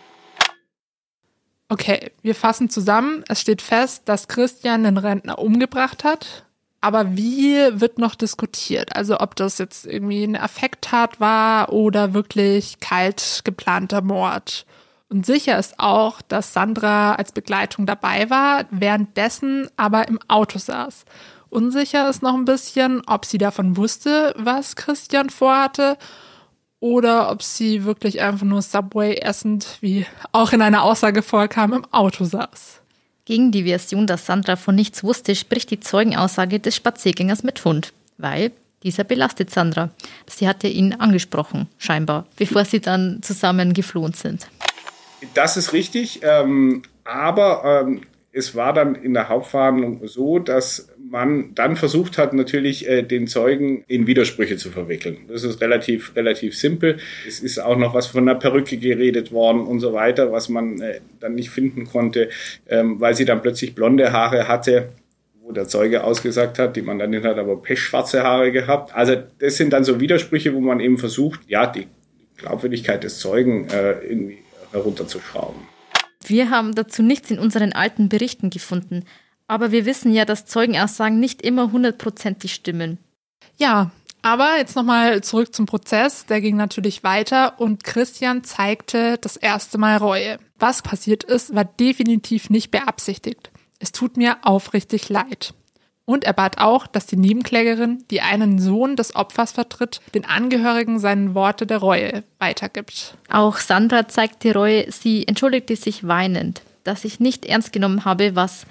Okay, wir fassen zusammen. Es steht fest, dass Christian den Rentner umgebracht hat. Aber wie wird noch diskutiert? Also ob das jetzt irgendwie eine Affekttat war oder wirklich kalt geplanter Mord. Und sicher ist auch, dass Sandra als Begleitung dabei war, währenddessen aber im Auto saß. Unsicher ist noch ein bisschen, ob sie davon wusste, was Christian vorhatte, oder ob sie wirklich einfach nur Subway essend, wie auch in einer Aussage vorkam, im Auto saß. Gegen die Version, dass Sandra von nichts wusste, spricht die Zeugenaussage des Spaziergängers mit Hund, weil dieser belastet Sandra. Sie hatte ihn angesprochen, scheinbar, bevor sie dann zusammen geflohen sind. Das ist richtig, ähm, aber ähm, es war dann in der Hauptverhandlung so, dass man dann versucht hat, natürlich äh, den Zeugen in Widersprüche zu verwickeln. Das ist relativ, relativ simpel. Es ist auch noch was von einer Perücke geredet worden und so weiter, was man äh, dann nicht finden konnte, ähm, weil sie dann plötzlich blonde Haare hatte wo der Zeuge ausgesagt hat, die Mandantin hat aber pechschwarze Haare gehabt. Also das sind dann so Widersprüche, wo man eben versucht, ja, die Glaubwürdigkeit des Zeugen äh, irgendwie herunterzuschrauben. Wir haben dazu nichts in unseren alten Berichten gefunden. Aber wir wissen ja, dass Zeugenaussagen nicht immer hundertprozentig stimmen. Ja, aber jetzt nochmal zurück zum Prozess. Der ging natürlich weiter und Christian zeigte das erste Mal Reue. Was passiert ist, war definitiv nicht beabsichtigt. Es tut mir aufrichtig leid. Und er bat auch, dass die Nebenklägerin, die einen Sohn des Opfers vertritt, den Angehörigen seine Worte der Reue weitergibt. Auch Sandra zeigte Reue. Sie entschuldigte sich weinend, dass ich nicht ernst genommen habe, was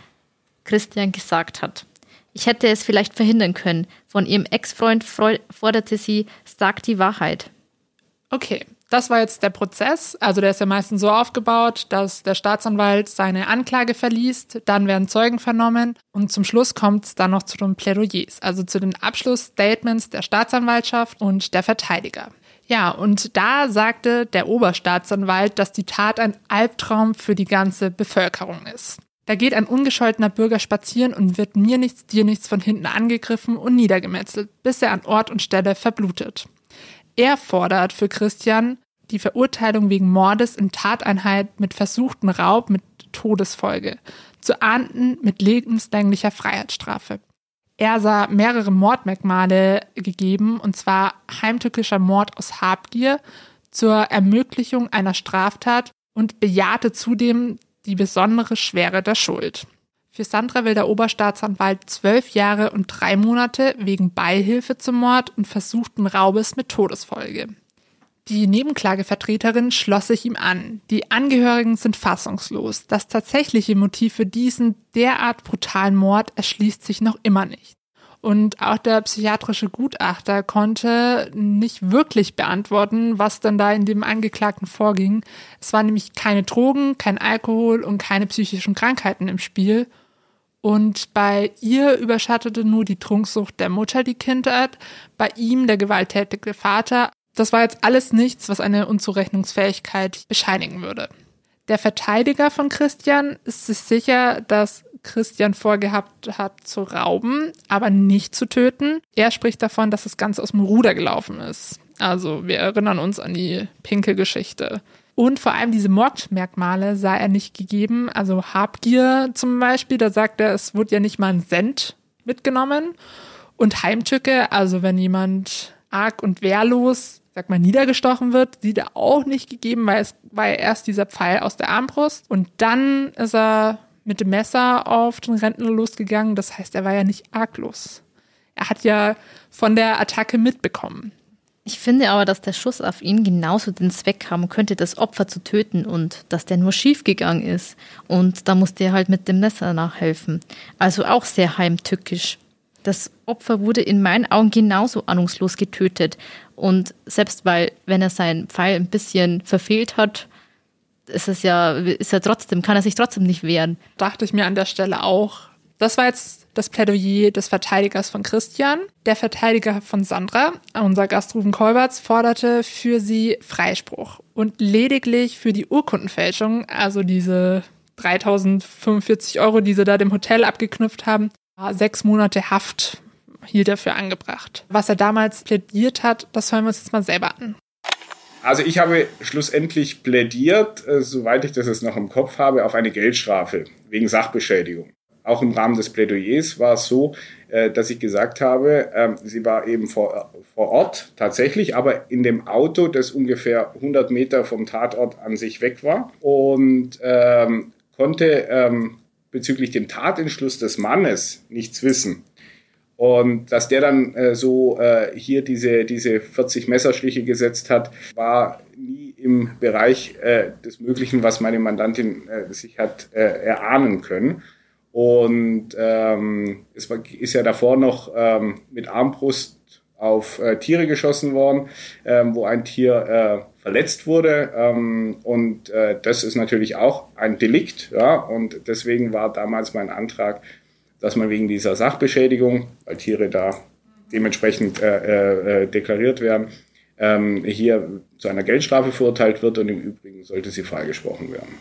Christian gesagt hat. Ich hätte es vielleicht verhindern können. Von ihrem Ex-Freund forderte sie, sag die Wahrheit. Okay, das war jetzt der Prozess. Also der ist ja meistens so aufgebaut, dass der Staatsanwalt seine Anklage verliest, dann werden Zeugen vernommen und zum Schluss kommt es dann noch zu den Plädoyers, also zu den Abschlussstatements der Staatsanwaltschaft und der Verteidiger. Ja, und da sagte der Oberstaatsanwalt, dass die Tat ein Albtraum für die ganze Bevölkerung ist. Da geht ein ungescholtener Bürger spazieren und wird mir nichts, dir nichts von hinten angegriffen und niedergemetzelt, bis er an Ort und Stelle verblutet. Er fordert für Christian die Verurteilung wegen Mordes in Tateinheit mit versuchten Raub mit Todesfolge, zu ahnden mit lebenslänglicher Freiheitsstrafe. Er sah mehrere Mordmerkmale gegeben, und zwar heimtückischer Mord aus Habgier zur Ermöglichung einer Straftat und bejahte zudem die besondere Schwere der Schuld. Für Sandra will der Oberstaatsanwalt zwölf Jahre und drei Monate wegen Beihilfe zum Mord und versuchten Raubes mit Todesfolge. Die Nebenklagevertreterin schloss sich ihm an. Die Angehörigen sind fassungslos. Das tatsächliche Motiv für diesen derart brutalen Mord erschließt sich noch immer nicht. Und auch der psychiatrische Gutachter konnte nicht wirklich beantworten, was denn da in dem Angeklagten vorging. Es waren nämlich keine Drogen, kein Alkohol und keine psychischen Krankheiten im Spiel. Und bei ihr überschattete nur die Trunksucht der Mutter die Kindheit, bei ihm der gewalttätige Vater. Das war jetzt alles nichts, was eine Unzurechnungsfähigkeit bescheinigen würde. Der Verteidiger von Christian ist sich sicher, dass Christian vorgehabt hat zu rauben, aber nicht zu töten. Er spricht davon, dass das Ganze aus dem Ruder gelaufen ist. Also wir erinnern uns an die Pinkelgeschichte. Und vor allem diese Mordmerkmale sah er nicht gegeben. Also Habgier zum Beispiel, da sagt er, es wurde ja nicht mal ein Cent mitgenommen. Und Heimtücke, also wenn jemand arg und wehrlos, sag mal, niedergestochen wird, sieht er auch nicht gegeben, weil es war ja erst dieser Pfeil aus der Armbrust. Und dann ist er mit dem Messer auf den Rentner losgegangen. Das heißt, er war ja nicht arglos. Er hat ja von der Attacke mitbekommen. Ich finde aber, dass der Schuss auf ihn genauso den Zweck haben könnte, das Opfer zu töten und dass der nur schief gegangen ist. Und da musste er halt mit dem Messer nachhelfen. Also auch sehr heimtückisch. Das Opfer wurde in meinen Augen genauso ahnungslos getötet. Und selbst weil, wenn er seinen Pfeil ein bisschen verfehlt hat, ist es ja, ist er trotzdem, kann er sich trotzdem nicht wehren. Dachte ich mir an der Stelle auch. Das war jetzt das Plädoyer des Verteidigers von Christian. Der Verteidiger von Sandra, unser Gast Ruben Kolberts, forderte für sie Freispruch und lediglich für die Urkundenfälschung, also diese 3045 Euro, die sie da dem Hotel abgeknüpft haben, sechs Monate Haft hielt er für angebracht. Was er damals plädiert hat, das hören wir uns jetzt mal selber an. Also ich habe schlussendlich plädiert, äh, soweit ich das jetzt noch im Kopf habe, auf eine Geldstrafe wegen Sachbeschädigung. Auch im Rahmen des Plädoyers war es so, äh, dass ich gesagt habe, ähm, sie war eben vor, vor Ort tatsächlich, aber in dem Auto, das ungefähr 100 Meter vom Tatort an sich weg war und ähm, konnte ähm, bezüglich dem Tatentschluss des Mannes nichts wissen. Und dass der dann äh, so äh, hier diese, diese 40 Messerstiche gesetzt hat, war nie im Bereich äh, des Möglichen, was meine Mandantin äh, sich hat äh, erahnen können. Und ähm, es war, ist ja davor noch ähm, mit Armbrust auf äh, Tiere geschossen worden, ähm, wo ein Tier äh, verletzt wurde. Ähm, und äh, das ist natürlich auch ein Delikt. Ja? Und deswegen war damals mein Antrag, dass man wegen dieser Sachbeschädigung, weil Tiere da dementsprechend äh, äh, deklariert werden, ähm, hier zu einer Geldstrafe verurteilt wird und im Übrigen sollte sie freigesprochen werden.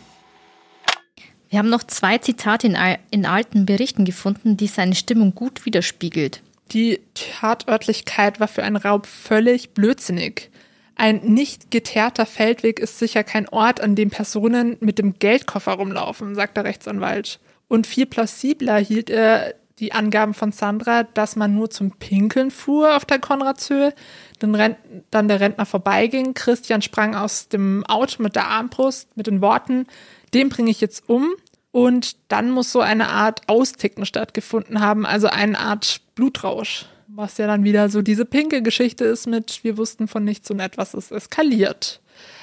Wir haben noch zwei Zitate in, in alten Berichten gefunden, die seine Stimmung gut widerspiegelt. Die Tatörtlichkeit war für einen Raub völlig blödsinnig. Ein nicht geteerter Feldweg ist sicher kein Ort, an dem Personen mit dem Geldkoffer rumlaufen, sagt der Rechtsanwalt. Und viel plausibler hielt er die Angaben von Sandra, dass man nur zum Pinkeln fuhr auf der Konradshöhe, dann, dann der Rentner vorbeiging. Christian sprang aus dem Auto mit der Armbrust mit den Worten, den bringe ich jetzt um. Und dann muss so eine Art Austicken stattgefunden haben, also eine Art Blutrausch. Was ja dann wieder so diese pinke Geschichte ist mit, wir wussten von nichts und etwas ist eskaliert.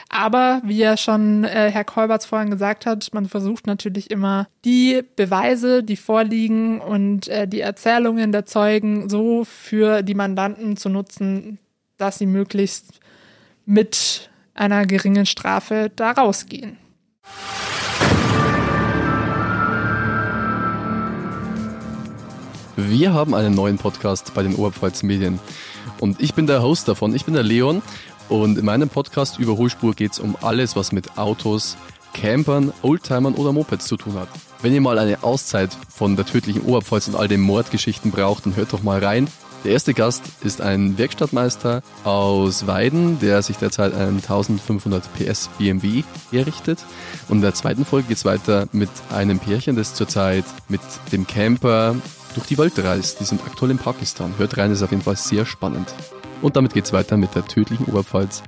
Aber wie ja schon äh, Herr Kolberts vorhin gesagt hat, man versucht natürlich immer die Beweise, die vorliegen und äh, die Erzählungen der Zeugen so für die Mandanten zu nutzen, dass sie möglichst mit einer geringen Strafe da rausgehen. Wir haben einen neuen Podcast bei den Oberpfalz Medien. Und ich bin der Host davon, ich bin der Leon und in meinem Podcast Überholspur geht es um alles, was mit Autos, Campern, Oldtimern oder Mopeds zu tun hat. Wenn ihr mal eine Auszeit von der tödlichen Oberpfalz und all den Mordgeschichten braucht, dann hört doch mal rein. Der erste Gast ist ein Werkstattmeister aus Weiden, der sich derzeit einen 1500 PS BMW errichtet. Und in der zweiten Folge geht es weiter mit einem Pärchen, das zurzeit mit dem Camper durch die Welt reist. Die sind aktuell in Pakistan. Hört rein, ist auf jeden Fall sehr spannend. Und damit geht's weiter mit der tödlichen Oberpfalz.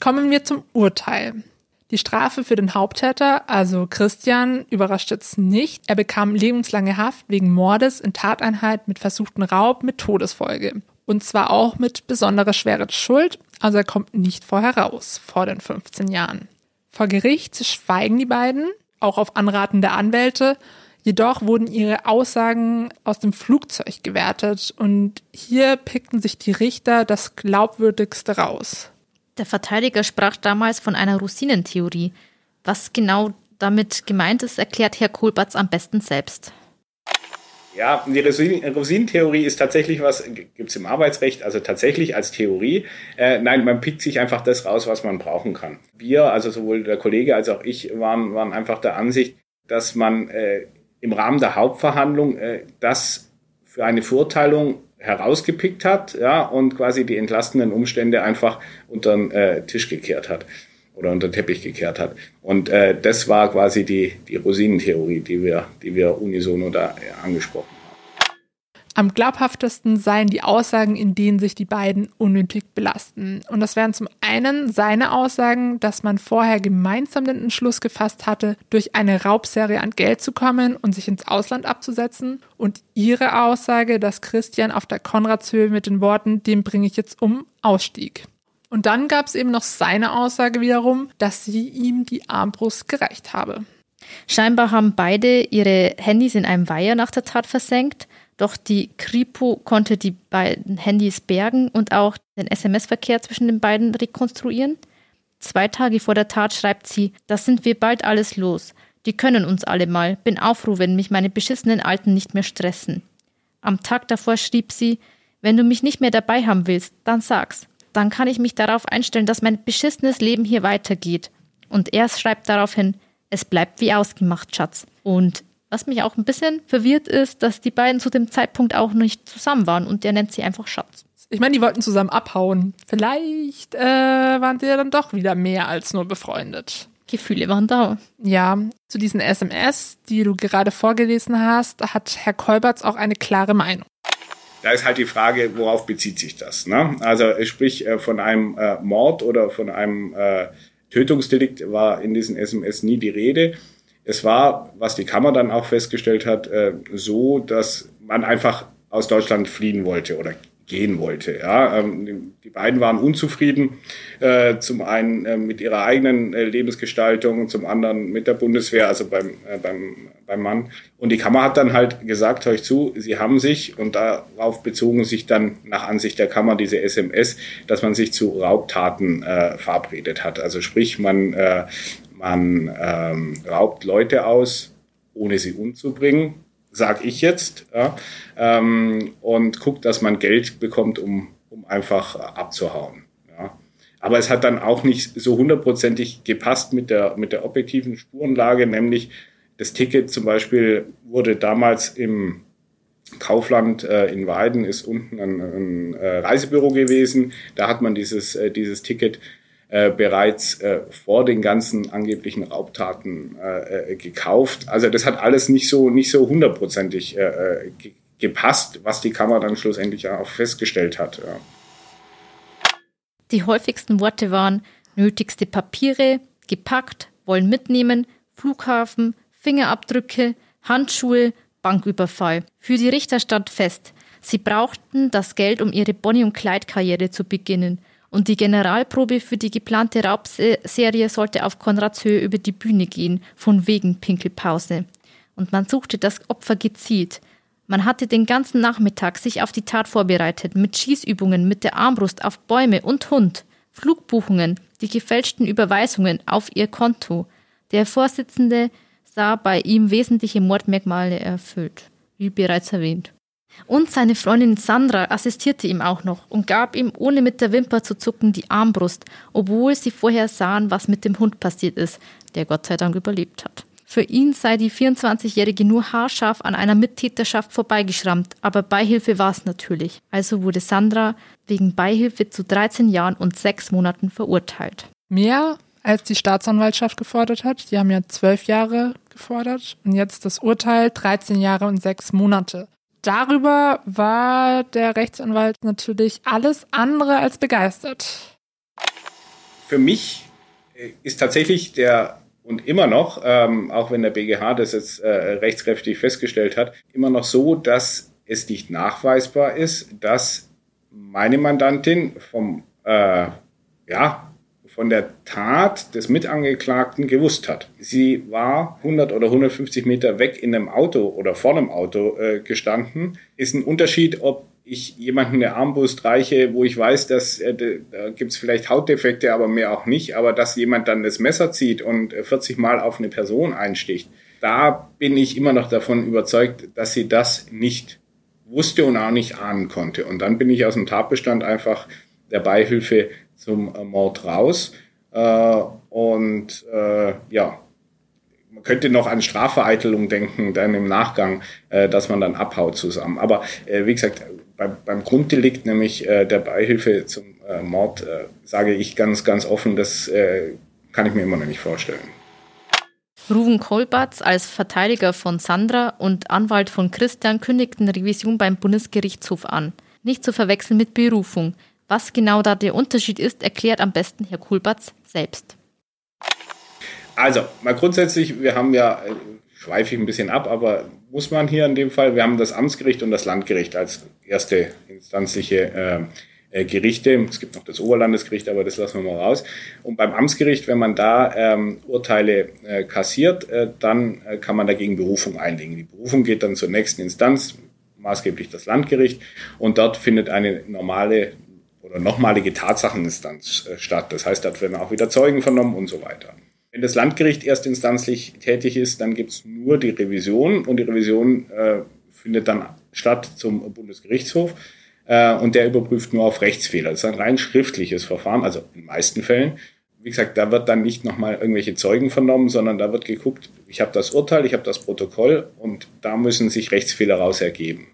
Kommen wir zum Urteil. Die Strafe für den Haupttäter, also Christian, überrascht jetzt nicht. Er bekam lebenslange Haft wegen Mordes in Tateinheit mit versuchten Raub mit Todesfolge. Und zwar auch mit besonderer Schwere Schuld, also er kommt nicht vorher raus, vor den 15 Jahren. Vor Gericht schweigen die beiden, auch auf Anraten der Anwälte, Jedoch wurden ihre Aussagen aus dem Flugzeug gewertet und hier pickten sich die Richter das glaubwürdigste raus. Der Verteidiger sprach damals von einer Rosinentheorie. Was genau damit gemeint ist, erklärt Herr Kohlbatz am besten selbst. Ja, die Rosinentheorie ist tatsächlich was, gibt es im Arbeitsrecht, also tatsächlich als Theorie. Äh, nein, man pickt sich einfach das raus, was man brauchen kann. Wir, also sowohl der Kollege als auch ich, waren, waren einfach der Ansicht, dass man äh, im Rahmen der Hauptverhandlung äh, das für eine Verurteilung herausgepickt hat, ja, und quasi die entlastenden Umstände einfach unter den äh, Tisch gekehrt hat oder unter den Teppich gekehrt hat. Und äh, das war quasi die, die Rosinentheorie, die wir, die wir unisono da äh, angesprochen haben. Am glaubhaftesten seien die Aussagen, in denen sich die beiden unnötig belasten. Und das wären zum einen seine Aussagen, dass man vorher gemeinsam den Entschluss gefasst hatte, durch eine Raubserie an Geld zu kommen und sich ins Ausland abzusetzen. Und ihre Aussage, dass Christian auf der Konradshöhe mit den Worten, den bringe ich jetzt um, ausstieg. Und dann gab es eben noch seine Aussage wiederum, dass sie ihm die Armbrust gereicht habe. Scheinbar haben beide ihre Handys in einem Weiher nach der Tat versenkt doch die Kripo konnte die beiden Handys bergen und auch den SMS-Verkehr zwischen den beiden rekonstruieren. Zwei Tage vor der Tat schreibt sie, das sind wir bald alles los. Die können uns alle mal. Bin auch froh, wenn mich meine beschissenen Alten nicht mehr stressen. Am Tag davor schrieb sie, wenn du mich nicht mehr dabei haben willst, dann sag's. Dann kann ich mich darauf einstellen, dass mein beschissenes Leben hier weitergeht. Und er schreibt daraufhin, es bleibt wie ausgemacht, Schatz. Und Was mich auch ein bisschen verwirrt ist, dass die beiden zu dem Zeitpunkt auch nicht zusammen waren und der nennt sie einfach Schatz. Ich meine, die wollten zusammen abhauen. Vielleicht äh, waren sie ja dann doch wieder mehr als nur befreundet. Gefühle waren da. Ja, zu diesen SMS, die du gerade vorgelesen hast, hat Herr Kolberts auch eine klare Meinung. Da ist halt die Frage, worauf bezieht sich das? Ne? Also sprich äh, von einem äh, Mord oder von einem äh, Tötungsdelikt war in diesen SMS nie die Rede. Es war, was die Kammer dann auch festgestellt hat, äh, so, dass man einfach aus Deutschland fliehen wollte oder gehen wollte. Ja, ähm, die beiden waren unzufrieden, äh, zum einen äh, mit ihrer eigenen äh, Lebensgestaltung, zum anderen mit der Bundeswehr, also beim, beim, beim Mann. Und die Kammer hat dann halt gesagt, euch zu, sie haben sich, und darauf bezogen sich dann nach Ansicht der Kammer diese SMS, dass man sich zu Raubtaten äh, verabredet hat. Also sprich, man, äh, man ähm, raubt Leute aus, ohne sie umzubringen sag ich jetzt, ja, ähm, und guckt, dass man Geld bekommt, um, um einfach abzuhauen. Ja. Aber es hat dann auch nicht so hundertprozentig gepasst mit der, mit der objektiven Spurenlage, nämlich das Ticket zum Beispiel wurde damals im Kaufland äh, in Weiden ist unten ein, ein äh, Reisebüro gewesen. Da hat man dieses, äh, dieses Ticket äh, bereits äh, vor den ganzen angeblichen Raubtaten äh, äh, gekauft. Also das hat alles nicht so nicht so hundertprozentig äh, ge gepasst, was die Kammer dann schlussendlich auch festgestellt hat. Ja. Die häufigsten Worte waren nötigste Papiere, gepackt, wollen mitnehmen, Flughafen, Fingerabdrücke, Handschuhe, Banküberfall. Für die Richter stand fest, sie brauchten das Geld, um ihre Bonnie- und Kleidkarriere zu beginnen. Und die Generalprobe für die geplante Raubserie sollte auf Konrads Höhe über die Bühne gehen, von wegen Pinkelpause. Und man suchte das Opfer gezielt. Man hatte den ganzen Nachmittag sich auf die Tat vorbereitet, mit Schießübungen, mit der Armbrust auf Bäume und Hund, Flugbuchungen, die gefälschten Überweisungen auf ihr Konto. Der Vorsitzende sah bei ihm wesentliche Mordmerkmale erfüllt, wie bereits erwähnt. Und seine Freundin Sandra assistierte ihm auch noch und gab ihm, ohne mit der Wimper zu zucken, die Armbrust, obwohl sie vorher sahen, was mit dem Hund passiert ist, der Gott sei Dank überlebt hat. Für ihn sei die 24-Jährige nur haarscharf an einer Mittäterschaft vorbeigeschrammt, aber Beihilfe war es natürlich. Also wurde Sandra wegen Beihilfe zu 13 Jahren und 6 Monaten verurteilt. Mehr als die Staatsanwaltschaft gefordert hat. Die haben ja zwölf Jahre gefordert und jetzt das Urteil 13 Jahre und 6 Monate. Darüber war der Rechtsanwalt natürlich alles andere als begeistert. Für mich äh, ist tatsächlich der und immer noch, ähm, auch wenn der BGH das jetzt äh, rechtskräftig festgestellt hat, immer noch so, dass es nicht nachweisbar ist, dass meine Mandantin vom äh, ja, von der Tat des Mitangeklagten gewusst hat. Sie war 100 oder 150 Meter weg in einem Auto oder vor einem Auto äh, gestanden. Ist ein Unterschied, ob ich jemanden eine Armbrust reiche, wo ich weiß, dass äh, da gibt's vielleicht Hautdefekte, aber mehr auch nicht, aber dass jemand dann das Messer zieht und 40 äh, Mal auf eine Person einsticht, da bin ich immer noch davon überzeugt, dass sie das nicht wusste und auch nicht ahnen konnte. Und dann bin ich aus dem Tatbestand einfach der Beihilfe zum Mord raus. Äh, und äh, ja, man könnte noch an Strafvereitelung denken, dann im Nachgang, äh, dass man dann abhaut zusammen. Aber wie gesagt, beim, Grunddelikt, nämlich der Beihilfe zum Mord, sage ich ganz, ganz offen, das kann ich mir immer noch nicht vorstellen. Ruven Kolbatz als Verteidiger von Sandra und Anwalt von Christian kündigten Revision beim Bundesgerichtshof an. Nicht zu verwechseln mit Berufung. Was genau da der Unterschied ist, erklärt am besten Herr Kulbatz selbst. Also, mal grundsätzlich, wir haben ja, äh, schweife ich ein bisschen ab, aber muss man hier in dem Fall, wir haben das Amtsgericht und das Landgericht als erste instanzliche äh, äh, Gerichte. Es gibt noch das Oberlandesgericht, aber das lassen wir mal raus. Und beim Amtsgericht, wenn man da ähm, Urteile äh, kassiert, äh, dann kann man dagegen Berufung einlegen. Die Berufung geht dann zur nächsten Instanz, maßgeblich das Landgericht, und dort findet eine normale oder nochmalige Tatsacheninstanz äh, statt. Das heißt, da werden auch wieder Zeugen vernommen und so weiter. Wenn das Landgericht erstinstanzlich tätig ist, dann gibt es nur die Revision und die Revision äh, findet dann statt zum Bundesgerichtshof äh, und der überprüft nur auf Rechtsfehler. Das ist ein rein schriftliches Verfahren, also in den meisten Fällen. wie gesagt, da wird dann nicht nochmal irgendwelche Zeugen vernommen, sondern da wird geguckt, ich habe das Urteil, ich habe das Protokoll und da müssen sich Rechtsfehler raus ergeben.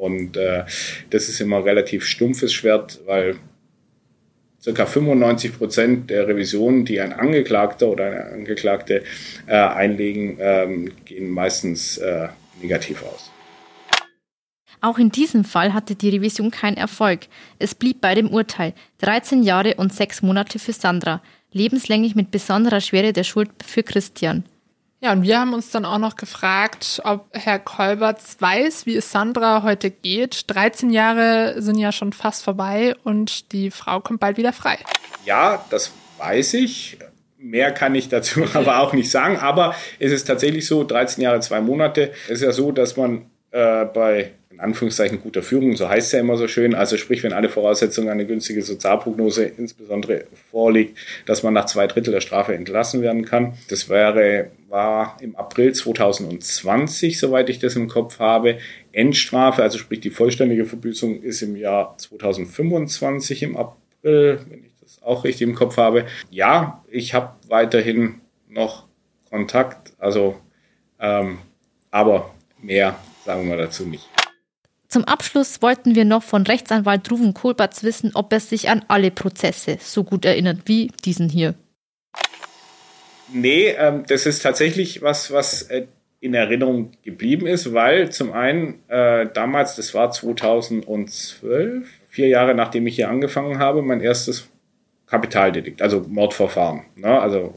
Und äh, das ist immer relativ stumpfes Schwert, weil circa 95 Prozent der Revisionen, die ein Angeklagter oder eine Angeklagte äh, einlegen, ähm, gehen meistens äh, negativ aus. Auch in diesem Fall hatte die Revision keinen Erfolg. Es blieb bei dem Urteil 13 Jahre und 6 Monate für Sandra, lebenslänglich mit besonderer Schwere der Schuld für Christian. Ja, und wir haben uns dann auch noch gefragt, ob Herr Kolberts weiß, wie es Sandra heute geht. 13 Jahre sind ja schon fast vorbei und die Frau kommt bald wieder frei. Ja, das weiß ich. Mehr kann ich dazu <laughs> aber auch nicht sagen. Aber es ist tatsächlich so, 13 Jahre, zwei Monate. Es ist ja so, dass man äh, bei in Anführungszeichen guter Führung, so heißt es ja immer so schön, also sprich, wenn alle Voraussetzungen eine günstige Sozialprognose insbesondere vorliegt, dass man nach zwei Drittel der Strafe entlassen werden kann. Das wäre, war im April 2020, soweit ich das im Kopf habe. Endstrafe, also sprich die vollständige Verbüßung ist im Jahr 2025 im April, wenn ich das auch richtig im Kopf habe. Ja, ich habe weiterhin noch Kontakt, also ähm, aber mehr sagen wir dazu nicht. Zum Abschluss wollten wir noch von Rechtsanwalt Ruven Kohlbatz wissen, ob er sich an alle Prozesse so gut erinnert wie diesen hier. Nee, ähm, das ist tatsächlich was, was äh, in Erinnerung geblieben ist, weil zum einen äh, damals, das war 2012, vier Jahre nachdem ich hier angefangen habe, mein erstes Kapitaldelikt, also Mordverfahren. Ne? Also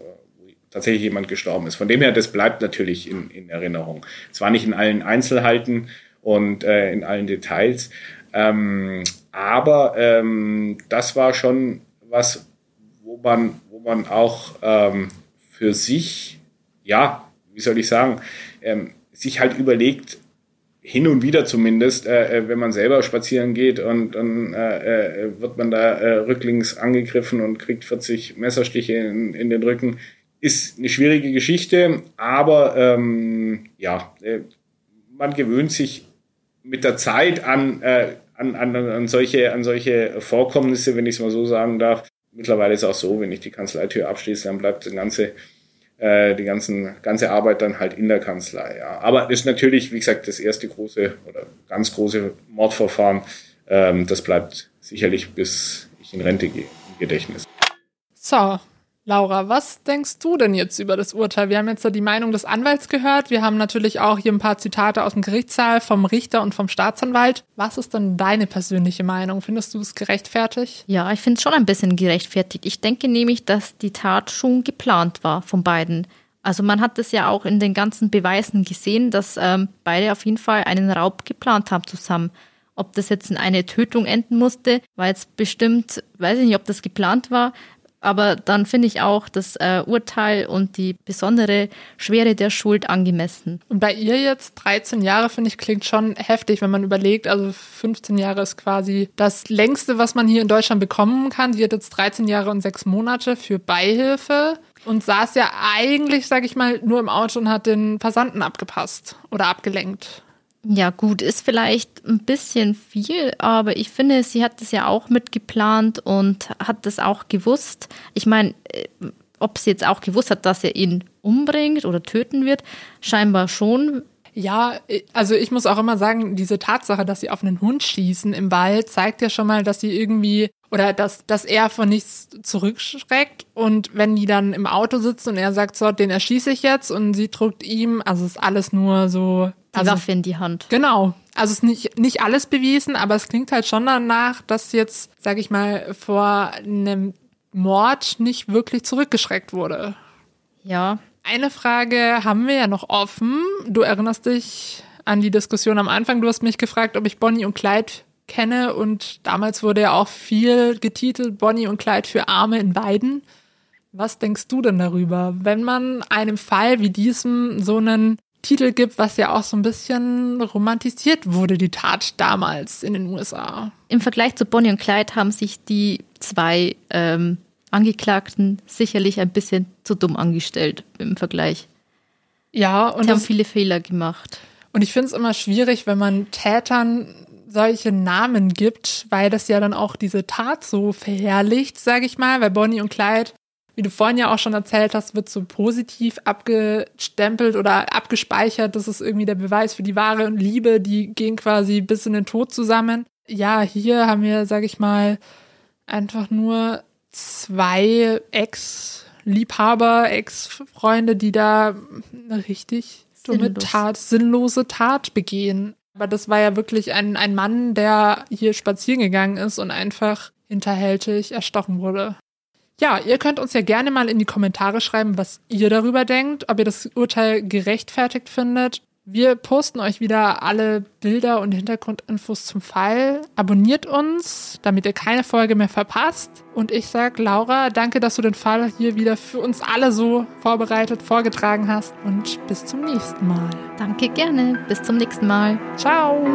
äh, tatsächlich jemand gestorben ist. Von dem her, das bleibt natürlich in, in Erinnerung. Zwar nicht in allen Einzelheiten, und äh, in allen Details. Ähm, aber ähm, das war schon was, wo man, wo man auch ähm, für sich, ja, wie soll ich sagen, ähm, sich halt überlegt, hin und wieder zumindest, äh, äh wenn man selber spazieren geht und dann äh, äh, wird man da äh, rücklings angegriffen und kriegt 40 Messerstiche in, in den Rücken. Ist eine schwierige Geschichte, aber ähm, ja, äh, man gewöhnt sich mit der Zeit an, an, an, an, solche, an solche Vorkommnisse, wenn ich es mal so sagen darf. Mittlerweile ist es auch so, wenn ich die Kanzleitür abschließe, dann bleibt die ganze, äh, die ganzen, ganze Arbeit dann halt in der Kanzlei. Ja. Aber das ist natürlich, wie gesagt, das erste große oder ganz große Mordverfahren. Ähm, das bleibt sicherlich, bis ich in Rente gehe, im Gedächtnis. So, Laura, was denkst du denn jetzt über das Urteil? Wir haben jetzt die Meinung des Anwalts gehört. Wir haben natürlich auch hier ein paar Zitate aus dem Gerichtssaal vom Richter und vom Staatsanwalt. Was ist denn deine persönliche Meinung? Findest du es gerechtfertigt? Ja, ich finde es schon ein bisschen gerechtfertigt. Ich denke nämlich, dass die Tat schon geplant war von beiden. Also man hat es ja auch in den ganzen Beweisen gesehen, dass ähm, beide auf jeden Fall einen Raub geplant haben zusammen. Ob das jetzt in eine Tötung enden musste, war jetzt bestimmt, weiß ich nicht, ob das geplant war, aber dann finde ich auch das äh, Urteil und die besondere Schwere der Schuld angemessen. Und bei ihr jetzt 13 Jahre, finde ich, klingt schon heftig, wenn man überlegt, also 15 Jahre ist quasi das längste, was man hier in Deutschland bekommen kann. Sie hat jetzt 13 Jahre und 6 Monate für Beihilfe und saß ja eigentlich, sag ich mal, nur im Auto und hat den Passanten abgepasst oder abgelenkt. Ja, gut, ist vielleicht ein bisschen viel, aber ich finde, sie hat das ja auch mitgeplant und hat das auch gewusst. Ich meine, äh, ob sie jetzt auch gewusst hat, dass er ihn umbringt oder töten wird, scheinbar schon. Ja, also ich muss auch immer sagen, diese Tatsache, dass sie auf einen Hund schießen im Wald, zeigt ja schon mal, dass sie irgendwie oder dass, dass er von nichts zurückschreckt und wenn die dann im Auto sitzen und er sagt so, den erschieße ich jetzt und sie drückt ihm, also ist alles nur so die also, Waffe in die Hand. Genau. Also es ist nicht, nicht alles bewiesen, aber es klingt halt schon danach, dass jetzt, sag ich mal, vor einem Mord nicht wirklich zurückgeschreckt wurde. Ja. Eine Frage haben wir ja noch offen. Du erinnerst dich an die Diskussion am Anfang. Du hast mich gefragt, ob ich Bonnie und Clyde kenne und damals wurde ja auch viel getitelt Bonnie und Clyde für Arme in Weiden. Was denkst du denn darüber, wenn man einem Fall wie diesem so einen Titel gibt, was ja auch so ein bisschen romantisiert wurde, die Tat damals in den USA? Im Vergleich zu Bonnie und Clyde haben sich die zwei ähm, Angeklagten sicherlich ein bisschen zu dumm angestellt im Vergleich. Ja, und die haben viele Fehler gemacht. Und ich finde es immer schwierig, wenn man Tätern solche Namen gibt, weil das ja dann auch diese Tat so verherrlicht, sage ich mal, weil Bonnie und Clyde wie du vorhin ja auch schon erzählt hast, wird so positiv abgestempelt oder abgespeichert. Das ist irgendwie der Beweis für die wahre Liebe. Die gehen quasi bis in den Tod zusammen. Ja, hier haben wir, sag ich mal, einfach nur zwei Ex-Liebhaber, Ex-Freunde, die da eine richtig dumme Tat, sinnlose Tat begehen. Aber das war ja wirklich ein, ein Mann, der hier spazieren gegangen ist und einfach hinterhältig erstochen wurde. Ja, ihr könnt uns ja gerne mal in die Kommentare schreiben, was ihr darüber denkt, ob ihr das Urteil gerechtfertigt findet. Wir posten euch wieder alle Bilder und Hintergrundinfos zum Fall. Abonniert uns, damit ihr keine Folge mehr verpasst. Und ich sag Laura, danke, dass du den Fall hier wieder für uns alle so vorbereitet, vorgetragen hast. Und bis zum nächsten Mal. Danke gerne. Bis zum nächsten Mal. Ciao.